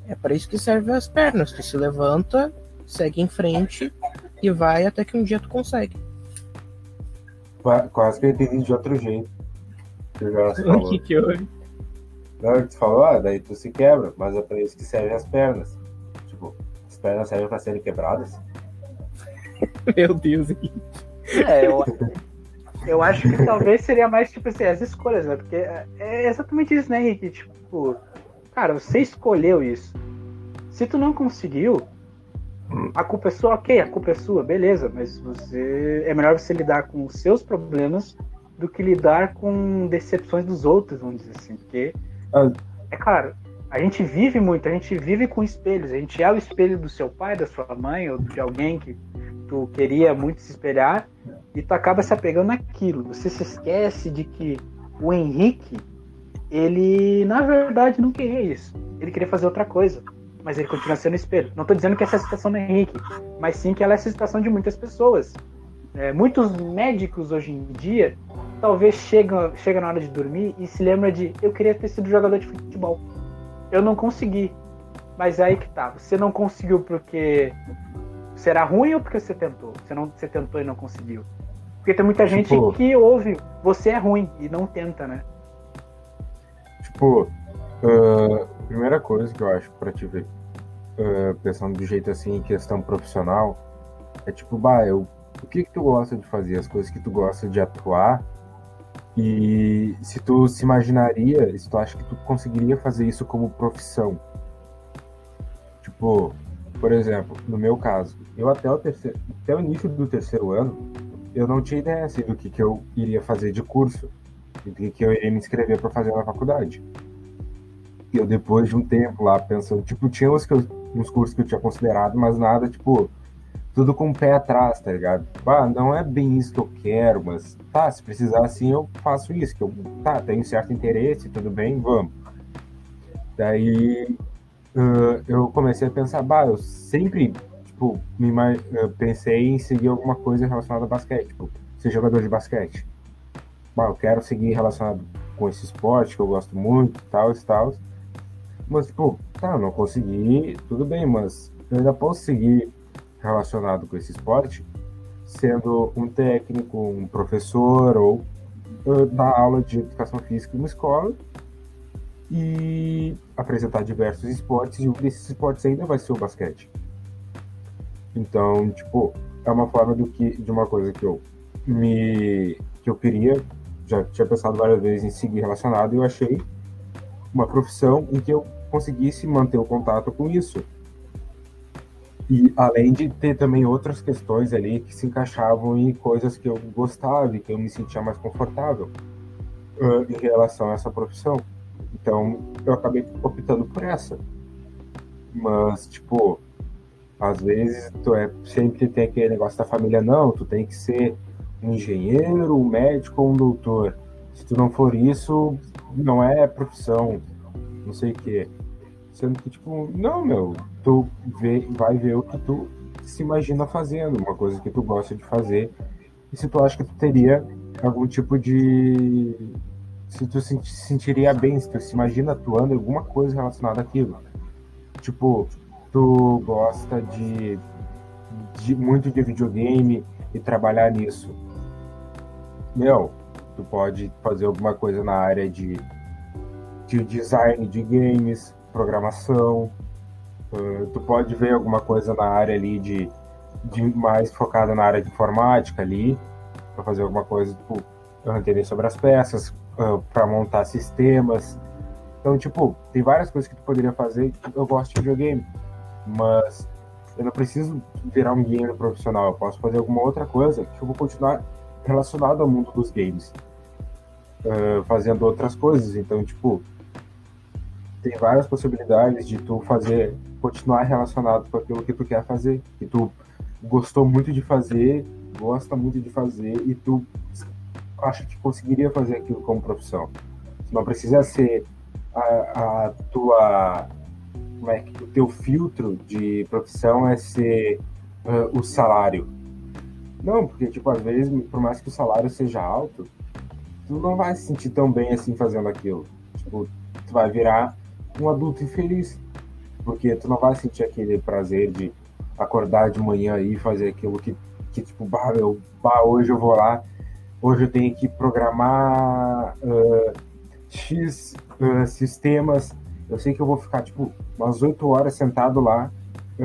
é para isso que servem as pernas. Tu se levanta, segue em frente e vai até que um dia tu consegue quase que eu entendi de outro jeito. Que o que que houve? Não, tu falou, ah, daí tu se quebra, mas é pra isso que servem as pernas. Tipo, as pernas servem pra serem quebradas. Meu Deus. É, eu, eu acho que talvez seria mais, tipo assim, as escolhas, né? Porque é exatamente isso, né, Henrique? Tipo, cara, você escolheu isso. Se tu não conseguiu, a culpa é sua, ok, a culpa é sua, beleza, mas você é melhor você lidar com os seus problemas do que lidar com decepções dos outros, vamos dizer assim, porque ah. é claro, a gente vive muito, a gente vive com espelhos, a gente é o espelho do seu pai, da sua mãe ou de alguém que tu queria muito se espelhar e tu acaba se apegando naquilo. Você se esquece de que o Henrique, ele na verdade não queria isso. Ele queria fazer outra coisa, mas ele continua sendo espelho. Não estou dizendo que essa é a situação do Henrique, mas sim que ela é a situação de muitas pessoas. É, muitos médicos hoje em dia talvez chegam chega na hora de dormir e se lembra de eu queria ter sido jogador de futebol. Eu não consegui. Mas aí que tá. Você não conseguiu porque será ruim ou porque você tentou? Você não você tentou e não conseguiu? Porque tem muita gente tipo, que ouve você é ruim e não tenta, né? Tipo, uh, primeira coisa que eu acho para te ver, uh, pensando do jeito assim, questão profissional, é tipo, bah, eu, o que que tu gosta de fazer, as coisas que tu gosta de atuar, e se tu se imaginaria, se tu acha que tu conseguiria fazer isso como profissão. Tipo, por exemplo, no meu caso, eu até o terceiro, até o início do terceiro ano, eu não tinha ideia assim, do que, que eu iria fazer de curso, do que, que eu iria me inscrever para fazer na faculdade. E eu depois de um tempo lá pensando, tipo, tinha uns, que eu, uns cursos que eu tinha considerado, mas nada, tipo, tudo com o pé atrás, tá ligado? Ah, não é bem isso que eu quero, mas tá, se precisar assim eu faço isso, que eu, tá, tenho certo interesse, tudo bem, vamos. Daí uh, eu comecei a pensar, bah, eu sempre, tipo, me uh, pensei em seguir alguma coisa relacionada a basquete, tipo, ser jogador de basquete. Bah, eu quero seguir relacionado com esse esporte que eu gosto muito, tal, e tal. Mas, tipo, tá, não consegui, tudo bem, mas eu ainda posso seguir relacionado com esse esporte, sendo um técnico, um professor ou uh, dar aula de educação física em uma escola e apresentar diversos esportes e um desses esportes ainda vai ser o basquete. Então, tipo, é uma forma do que de uma coisa que eu me que eu queria, já tinha pensado várias vezes em seguir relacionado e eu achei uma profissão em que eu conseguisse manter o contato com isso e além de ter também outras questões ali que se encaixavam em coisas que eu gostava e que eu me sentia mais confortável uh, em relação a essa profissão. Então eu acabei optando por essa. Mas, tipo, às vezes tu é, sempre tem aquele negócio da família, não, tu tem que ser um engenheiro, um médico ou um doutor. Se tu não for isso, não é profissão, não sei o quê. Sendo que, tipo, não, meu, tu vê, vai ver o que tu se imagina fazendo, uma coisa que tu gosta de fazer. E se tu acha que tu teria algum tipo de. Se tu se sentiria bem, se tu se imagina atuando em alguma coisa relacionada àquilo. Tipo, tu gosta de, de muito de videogame e trabalhar nisso. Meu, tu pode fazer alguma coisa na área de, de design de games, programação. Uh, tu pode ver alguma coisa na área ali de, de mais focada na área de informática ali, para fazer alguma coisa, tipo, entender sobre as peças, uh, para montar sistemas. Então, tipo, tem várias coisas que tu poderia fazer. Eu gosto de videogame, mas eu não preciso virar um gamer profissional. Eu posso fazer alguma outra coisa que eu vou continuar relacionado ao mundo dos games, uh, fazendo outras coisas. Então, tipo, tem várias possibilidades de tu fazer, continuar relacionado com aquilo que tu quer fazer, que tu gostou muito de fazer, gosta muito de fazer e tu acha que conseguiria fazer aquilo como profissão. Não precisa ser a, a tua como é que o teu filtro de profissão é ser uh, o salário. Não, porque tipo às vezes, por mais que o salário seja alto, tu não vai se sentir tão bem assim fazendo aquilo. Tipo, tu vai virar um adulto infeliz. Porque tu não vai sentir aquele prazer de acordar de manhã e fazer aquilo que, que tipo, bah, bah, hoje eu vou lá, hoje eu tenho que programar uh, X uh, sistemas. Eu sei que eu vou ficar, tipo, umas oito horas sentado lá,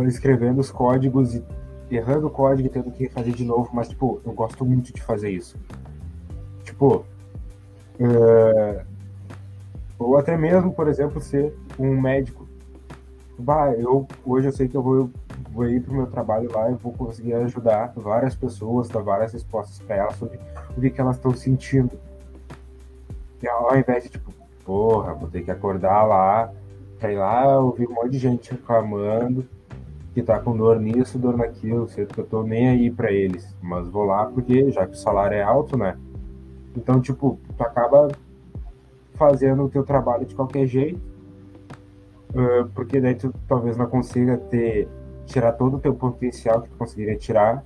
escrevendo os códigos e errando o código e tendo que fazer de novo, mas, tipo, eu gosto muito de fazer isso. Tipo, uh, ou até mesmo, por exemplo, ser um médico. Bah, eu, hoje eu sei que eu vou, vou ir para o meu trabalho lá e vou conseguir ajudar várias pessoas, dar várias respostas para elas sobre o que, que elas estão sentindo. E ao invés de, tipo, porra, vou ter que acordar lá, ir lá, ouvir um monte de gente reclamando, que tá com dor nisso, dor naquilo, sei que eu tô nem aí para eles, mas vou lá porque já que o salário é alto, né? Então, tipo, tu acaba fazendo o teu trabalho de qualquer jeito, porque daí tu talvez não consiga ter tirar todo o teu potencial que tu conseguiria tirar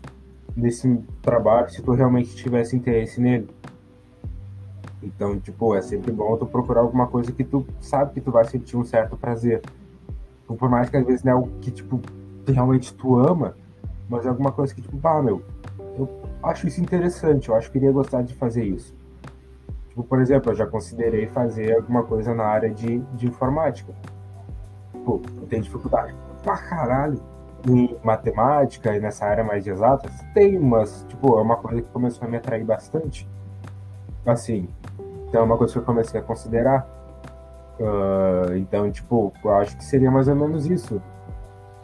desse trabalho se tu realmente tivesse interesse nele. Então, tipo, é sempre bom tu procurar alguma coisa que tu sabe que tu vai sentir um certo prazer. Então, por mais que às vezes não é algo que, tipo, realmente tu ama, mas é alguma coisa que, tipo, bah, meu, eu acho isso interessante, eu acho que iria gostar de fazer isso. Tipo, por exemplo, eu já considerei fazer alguma coisa na área de, de informática. Tipo, eu tenho dificuldade pra caralho em matemática e nessa área mais de exatas, tem, mas, tipo, é uma coisa que começou a me atrair bastante. Assim, então é uma coisa que eu comecei a considerar. Uh, então, tipo, eu acho que seria mais ou menos isso.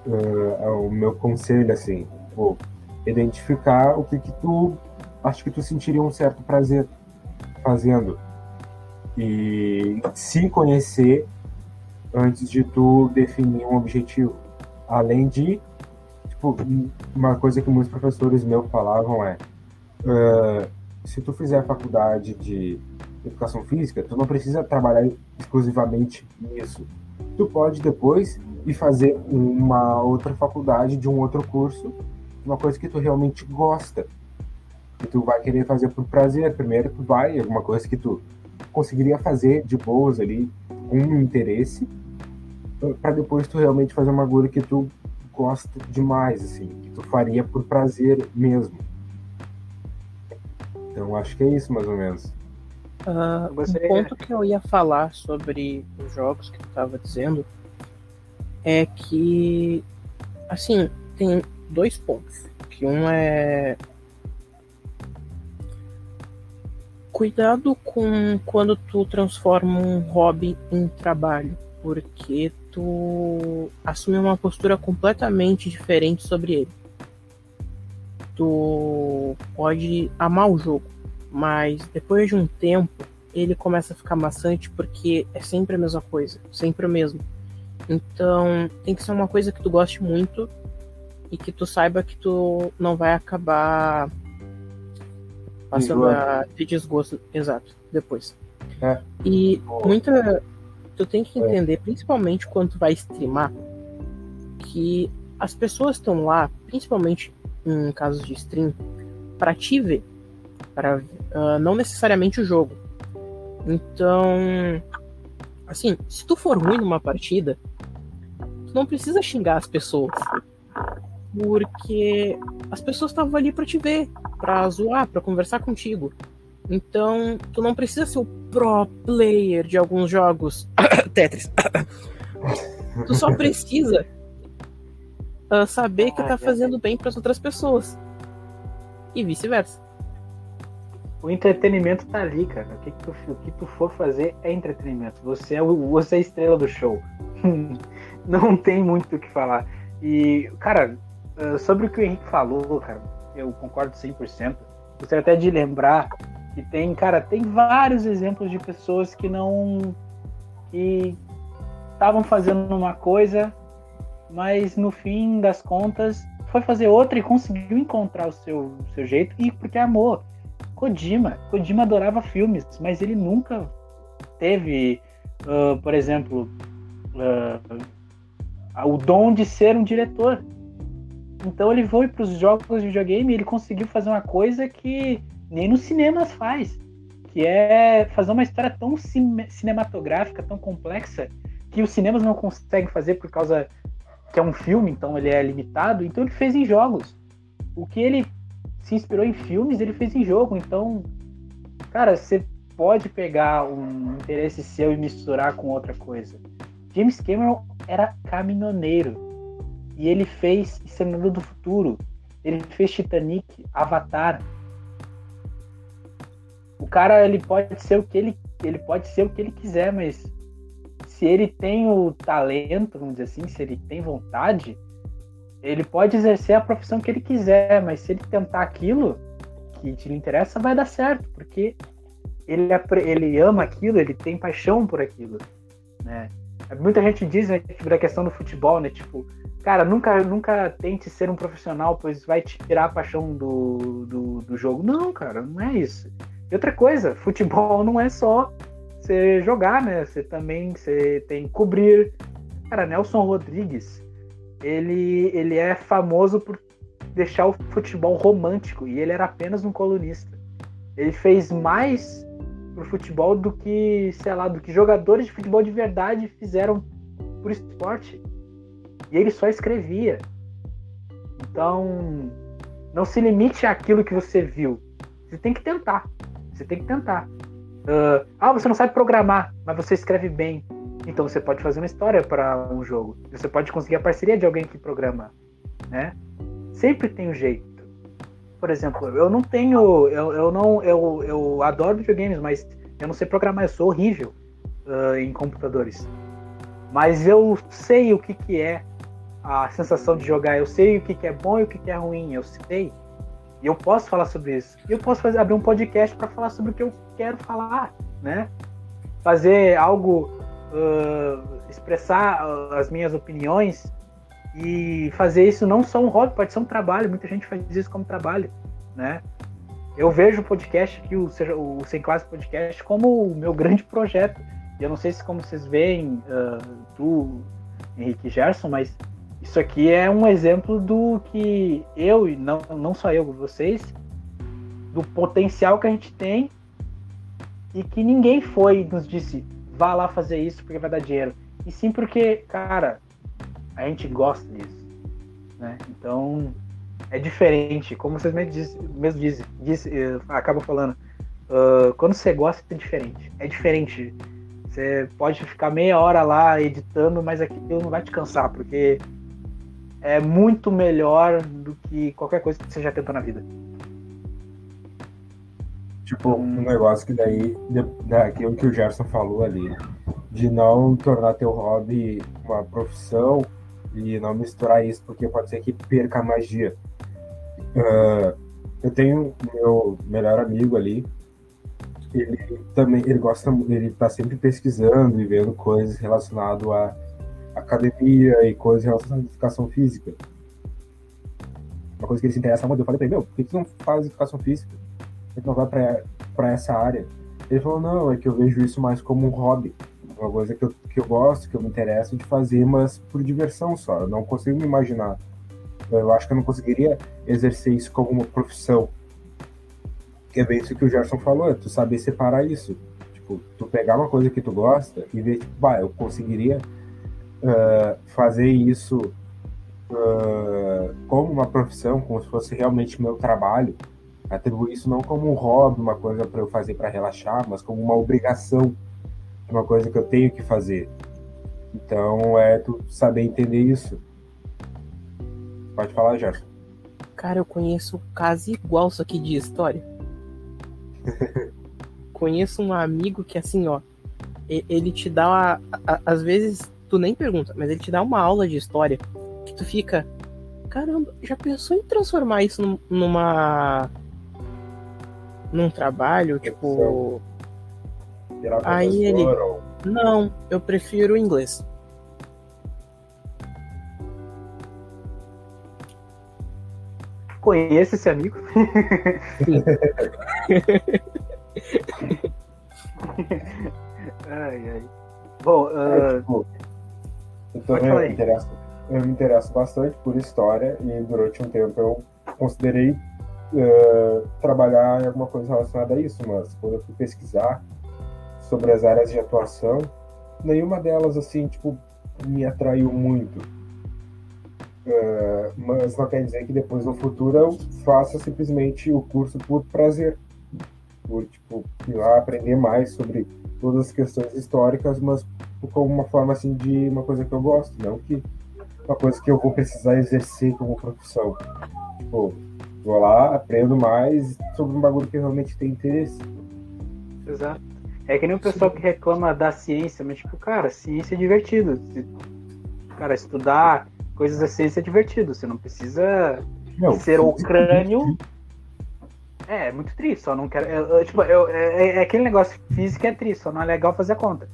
Uh, é o meu conselho, assim, tipo, identificar o que que tu acho que tu sentiria um certo prazer fazendo e se conhecer antes de tu definir um objetivo, além de tipo, uma coisa que muitos professores meus falavam é uh, se tu fizer a faculdade de educação física, tu não precisa trabalhar exclusivamente nisso. Tu pode depois ir fazer uma outra faculdade de um outro curso, uma coisa que tu realmente gosta. Que tu vai querer fazer por prazer. Primeiro tu vai, alguma coisa que tu conseguiria fazer de boas ali, com um interesse, para depois tu realmente fazer uma coisa que tu gosta demais, assim, que tu faria por prazer mesmo. Então acho que é isso mais ou menos. Uh, Você... Um ponto que eu ia falar sobre os jogos que tu estava dizendo é que assim tem dois pontos. Que um é cuidado com quando tu transforma um hobby em trabalho, porque tu assume uma postura completamente diferente sobre ele. Tu pode amar o jogo, mas depois de um tempo ele começa a ficar maçante porque é sempre a mesma coisa, sempre o mesmo. Então tem que ser uma coisa que tu goste muito e que tu saiba que tu não vai acabar passando a ter desgosto exato depois. É. E muita tu tem que é. entender, principalmente quando tu vai streamar, que as pessoas estão lá, principalmente em casos de stream, para te ver, para uh, não necessariamente o jogo. Então, assim, se tu for ruim numa partida, tu não precisa xingar as pessoas, porque as pessoas estavam ali para te ver, para zoar, para conversar contigo. Então, tu não precisa ser o pro player de alguns jogos Tetris. tu só precisa uh, saber que tá fazendo bem para as outras pessoas. E vice-versa. O entretenimento tá ali, cara. O que, que, tu, o que tu for fazer é entretenimento. Você é, o, você é a estrela do show. Não tem muito o que falar. E, cara, ah, sobre o que o Henrique falou, cara, eu concordo 100%. Gostaria até de lembrar que tem, cara, tem vários exemplos de pessoas que não. que estavam fazendo uma coisa, mas no fim das contas foi fazer outra e conseguiu encontrar o seu, seu jeito e porque amou. Kojima, Kojima adorava filmes, mas ele nunca teve, uh, por exemplo, uh, o dom de ser um diretor. Então ele foi para os jogos de videogame e ele conseguiu fazer uma coisa que nem nos cinemas faz, que é fazer uma história tão cinematográfica, tão complexa, que os cinemas não conseguem fazer por causa que é um filme, então ele é limitado, então ele fez em jogos. O que ele se inspirou em filmes, ele fez em jogo. Então, cara, você pode pegar um interesse seu e misturar com outra coisa. James Cameron era caminhoneiro e ele fez Exterminador do Futuro. Ele fez Titanic, Avatar, o cara ele pode ser o que ele ele pode ser o que ele quiser, mas se ele tem o talento, vamos dizer assim, se ele tem vontade, ele pode exercer a profissão que ele quiser, mas se ele tentar aquilo que te interessa, vai dar certo, porque ele, ele ama aquilo, ele tem paixão por aquilo, né? Muita gente diz né, tipo, da questão do futebol, né? Tipo, cara, nunca, nunca tente ser um profissional, pois vai te tirar a paixão do, do, do jogo. Não, cara, não é isso. E outra coisa, futebol não é só você jogar, né? Você também você tem que cobrir. Cara, Nelson Rodrigues, ele, ele é famoso por deixar o futebol romântico e ele era apenas um colunista. Ele fez mais pro futebol do que, sei lá, do que jogadores de futebol de verdade fizeram por esporte. E ele só escrevia. Então, não se limite àquilo que você viu. Você tem que tentar. Você tem que tentar. Uh, ah, você não sabe programar, mas você escreve bem. Então você pode fazer uma história para um jogo. Você pode conseguir a parceria de alguém que programa, né? Sempre tem um jeito. Por exemplo, eu não tenho, eu, eu não, eu, eu adoro videogames, mas eu não sei programar. Eu sou horrível uh, em computadores. Mas eu sei o que que é a sensação de jogar. Eu sei o que que é bom e o que que é ruim. Eu sei. E eu posso falar sobre isso. E eu posso fazer, abrir um podcast para falar sobre o que eu quero falar, né? Fazer algo, uh, expressar uh, as minhas opiniões e fazer isso não só um hobby, pode ser um trabalho. Muita gente faz isso como trabalho, né? Eu vejo o podcast aqui, o, o Sem Classe Podcast, como o meu grande projeto. E eu não sei se como vocês veem, uh, tu, Henrique Gerson, mas isso aqui é um exemplo do que eu, e não, não só eu, vocês, do potencial que a gente tem e que ninguém foi nos disse, vá lá fazer isso porque vai dar dinheiro. E sim porque, cara, a gente gosta disso. Né? Então, é diferente. Como vocês mesmo dizem, mesmo dizem, dizem uh, acabam falando, uh, quando você gosta, é diferente. É diferente. Você pode ficar meia hora lá editando, mas aquilo não vai te cansar, porque é muito melhor do que qualquer coisa que você já tentou na vida. Tipo, um negócio que daí, daquilo que o Gerson falou ali, de não tornar teu hobby uma profissão e não misturar isso, porque pode ser que perca a magia. Uh, eu tenho meu melhor amigo ali, ele também, ele gosta, ele tá sempre pesquisando e vendo coisas relacionadas a academia e coisas relacionadas à educação física. Uma coisa que ele se interessa muito, eu falei pra ele, meu, por que tu não faz educação física? Por que tu não vai pra, pra essa área? Ele falou, não, é que eu vejo isso mais como um hobby. Uma coisa que eu, que eu gosto, que eu me interesso de fazer, mas por diversão só. Eu não consigo me imaginar. Eu acho que eu não conseguiria exercer isso como uma profissão. Que é bem isso que o Gerson falou, é tu saber separar isso. Tipo, tu pegar uma coisa que tu gosta e ver, tipo, bah, eu conseguiria uh, fazer isso uh, como uma profissão, como se fosse realmente meu trabalho, atribuir isso não como um hobby, uma coisa para eu fazer para relaxar, mas como uma obrigação, uma coisa que eu tenho que fazer. Então é tu saber entender isso. Pode falar, Gerson. Cara, eu conheço caso igual isso aqui de história. conheço um amigo que assim, ó, ele te dá, às vezes tu nem pergunta, mas ele te dá uma aula de história que tu fica, caramba, já pensou em transformar isso numa num trabalho, tipo Aí ele Não, eu prefiro o inglês. Conheço esse amigo? ai, ai. Bom, uh... é, tipo, eu também me interesso, eu me interesso bastante por história e durante um tempo eu considerei uh, trabalhar em alguma coisa relacionada a isso, mas quando eu fui pesquisar sobre as áreas de atuação, nenhuma delas assim tipo me atraiu muito. Uh, mas não quer dizer que depois no futuro eu faça simplesmente o curso por prazer, por tipo ir lá aprender mais sobre todas as questões históricas, mas como uma forma assim de uma coisa que eu gosto, não que uma coisa que eu vou precisar exercer como profissão. Tipo, vou lá, aprendo mais sobre um bagulho que realmente tem interesse. Exato. É que nem o pessoal que reclama da ciência, mas tipo, cara, ciência é divertido. Cara, estudar coisas da ciência é divertido. Você não precisa não, ser o crânio. É, é muito triste, só não quero. Eu, eu, tipo, eu, é, é, aquele negócio físico é triste, só não é legal fazer conta.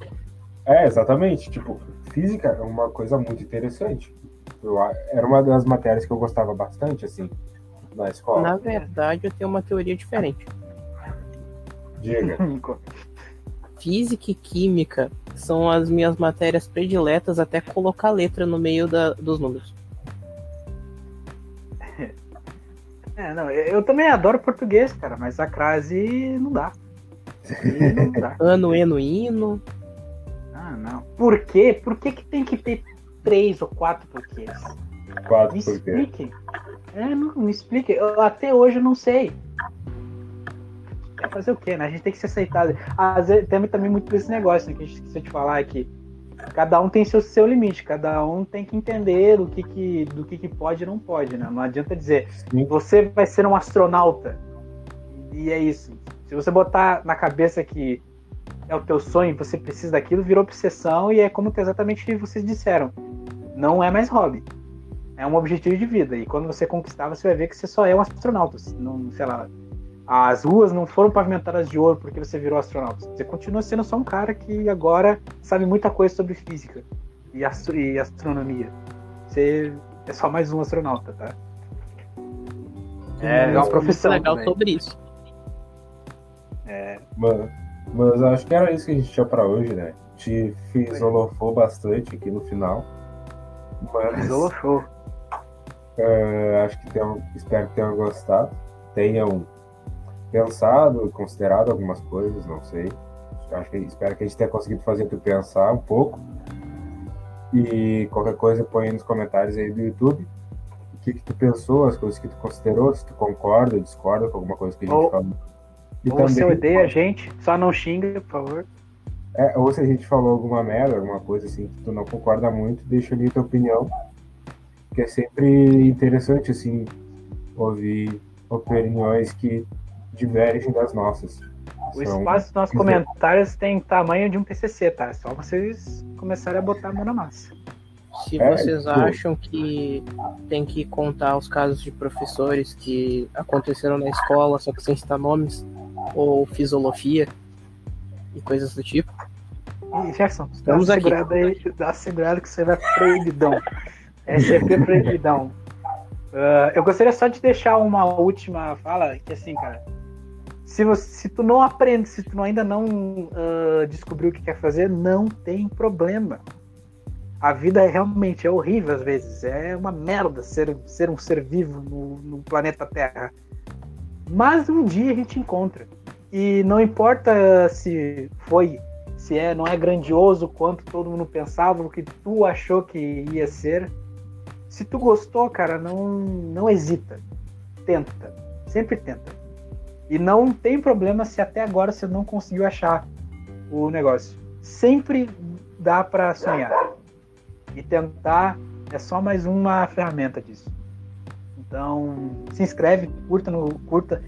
É, exatamente. Tipo, física é uma coisa muito interessante. Eu, era uma das matérias que eu gostava bastante, assim, na escola. Na verdade, eu tenho uma teoria diferente. Diga. Física e química são as minhas matérias prediletas até colocar letra no meio da, dos números. É, não, eu também adoro português, cara, mas a crase não dá. Não dá. ano, eno, hino. Ah, não. Por quê? Por que, que tem que ter três ou quatro porquês? Quatro me porquês. expliquem. É, não, me explique. Eu, até hoje eu não sei. Quer fazer o quê, né? A gente tem que se aceitar. Às vezes, tem também muito desse negócio, né? Que a gente esqueceu de falar aqui. Cada um tem seu, seu limite, cada um tem que entender do que, que, do que, que pode e não pode, né? Não adianta dizer, Sim. você vai ser um astronauta. E é isso. Se você botar na cabeça que é o teu sonho, você precisa daquilo, virou obsessão e é como exatamente vocês disseram. Não é mais hobby. É um objetivo de vida. E quando você conquistar, você vai ver que você só é um astronauta. Não, sei lá, as ruas não foram pavimentadas de ouro porque você virou astronauta. Você continua sendo só um cara que agora sabe muita coisa sobre física e, astro e astronomia. Você é só mais um astronauta, tá? É, é uma profissão. legal também. sobre isso. É. Mano, mas acho que era isso que a gente tinha pra hoje, né? Te filosofou bastante aqui no final. Mas. Filosofou. Uh, acho que tenham, espero que tenham gostado. Tenham pensado, considerado algumas coisas, não sei. Acho que, espero que a gente tenha conseguido fazer tu pensar um pouco. E qualquer coisa põe aí nos comentários aí do YouTube o que, que tu pensou, as coisas que tu considerou, se tu concorda, discorda com alguma coisa que a gente ou, falou. E ou você odeia a gente, só não xinga, por favor. É, ou se a gente falou alguma merda, alguma coisa assim que tu não concorda muito, deixa ali a tua opinião. Que é sempre interessante, assim, ouvir opiniões que divergem das nossas. O São... espaço dos nossos comentários tem tamanho de um PCC, tá? É só vocês começarem a botar a mão na massa. Se é, vocês tipo... acham que tem que contar os casos de professores que aconteceram na escola, só que sem citar nomes, ou fisiologia e coisas do tipo. E Jefferson, Estamos dá. Aí, dá segurada que você vai proibidão. SCP proibidão. Uh, eu gostaria só de deixar uma última fala, que assim, cara, se, você, se tu não aprende, se tu ainda não uh, descobriu o que quer fazer, não tem problema. A vida é, realmente é horrível às vezes. É uma merda ser, ser um ser vivo no, no planeta Terra. Mas um dia a gente encontra. E não importa se foi, se é, não é grandioso quanto todo mundo pensava, o que tu achou que ia ser. Se tu gostou, cara, não, não hesita. Tenta. Sempre tenta. E não tem problema se até agora você não conseguiu achar o negócio. Sempre dá para sonhar. E tentar é só mais uma ferramenta disso. Então, se inscreve, curta, no, curta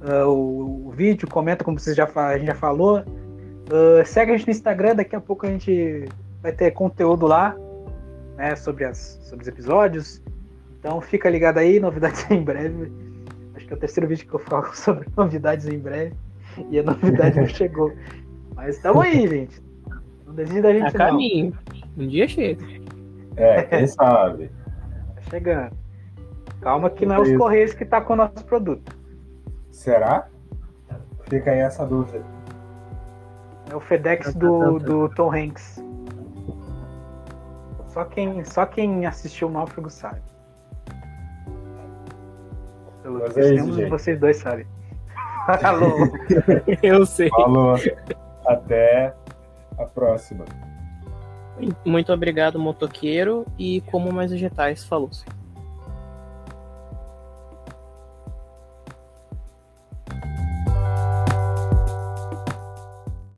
uh, o, o, vídeo, comenta como você já, a gente já falou. Uh, segue a gente no Instagram, daqui a pouco a gente vai ter conteúdo lá né, sobre, as, sobre os episódios. Então fica ligado aí, novidades em breve que é o terceiro vídeo que eu falo sobre novidades em breve. E a novidade não chegou. Mas estamos aí, gente. Não desista da gente, a caminho. Um dia chega. É, quem sabe. Tá chegando. Calma que não é os Correios que tá com o nosso produto. Será? Fica aí essa dúvida. É o FedEx do, do Tom Hanks. Só quem, só quem assistiu o Náufrago sabe. Pelo Mas é isso, gente. vocês dois sabem. Alô. Eu sei. Falou. Até a próxima. Muito obrigado, motoqueiro. E como mais vegetais, falou. -se.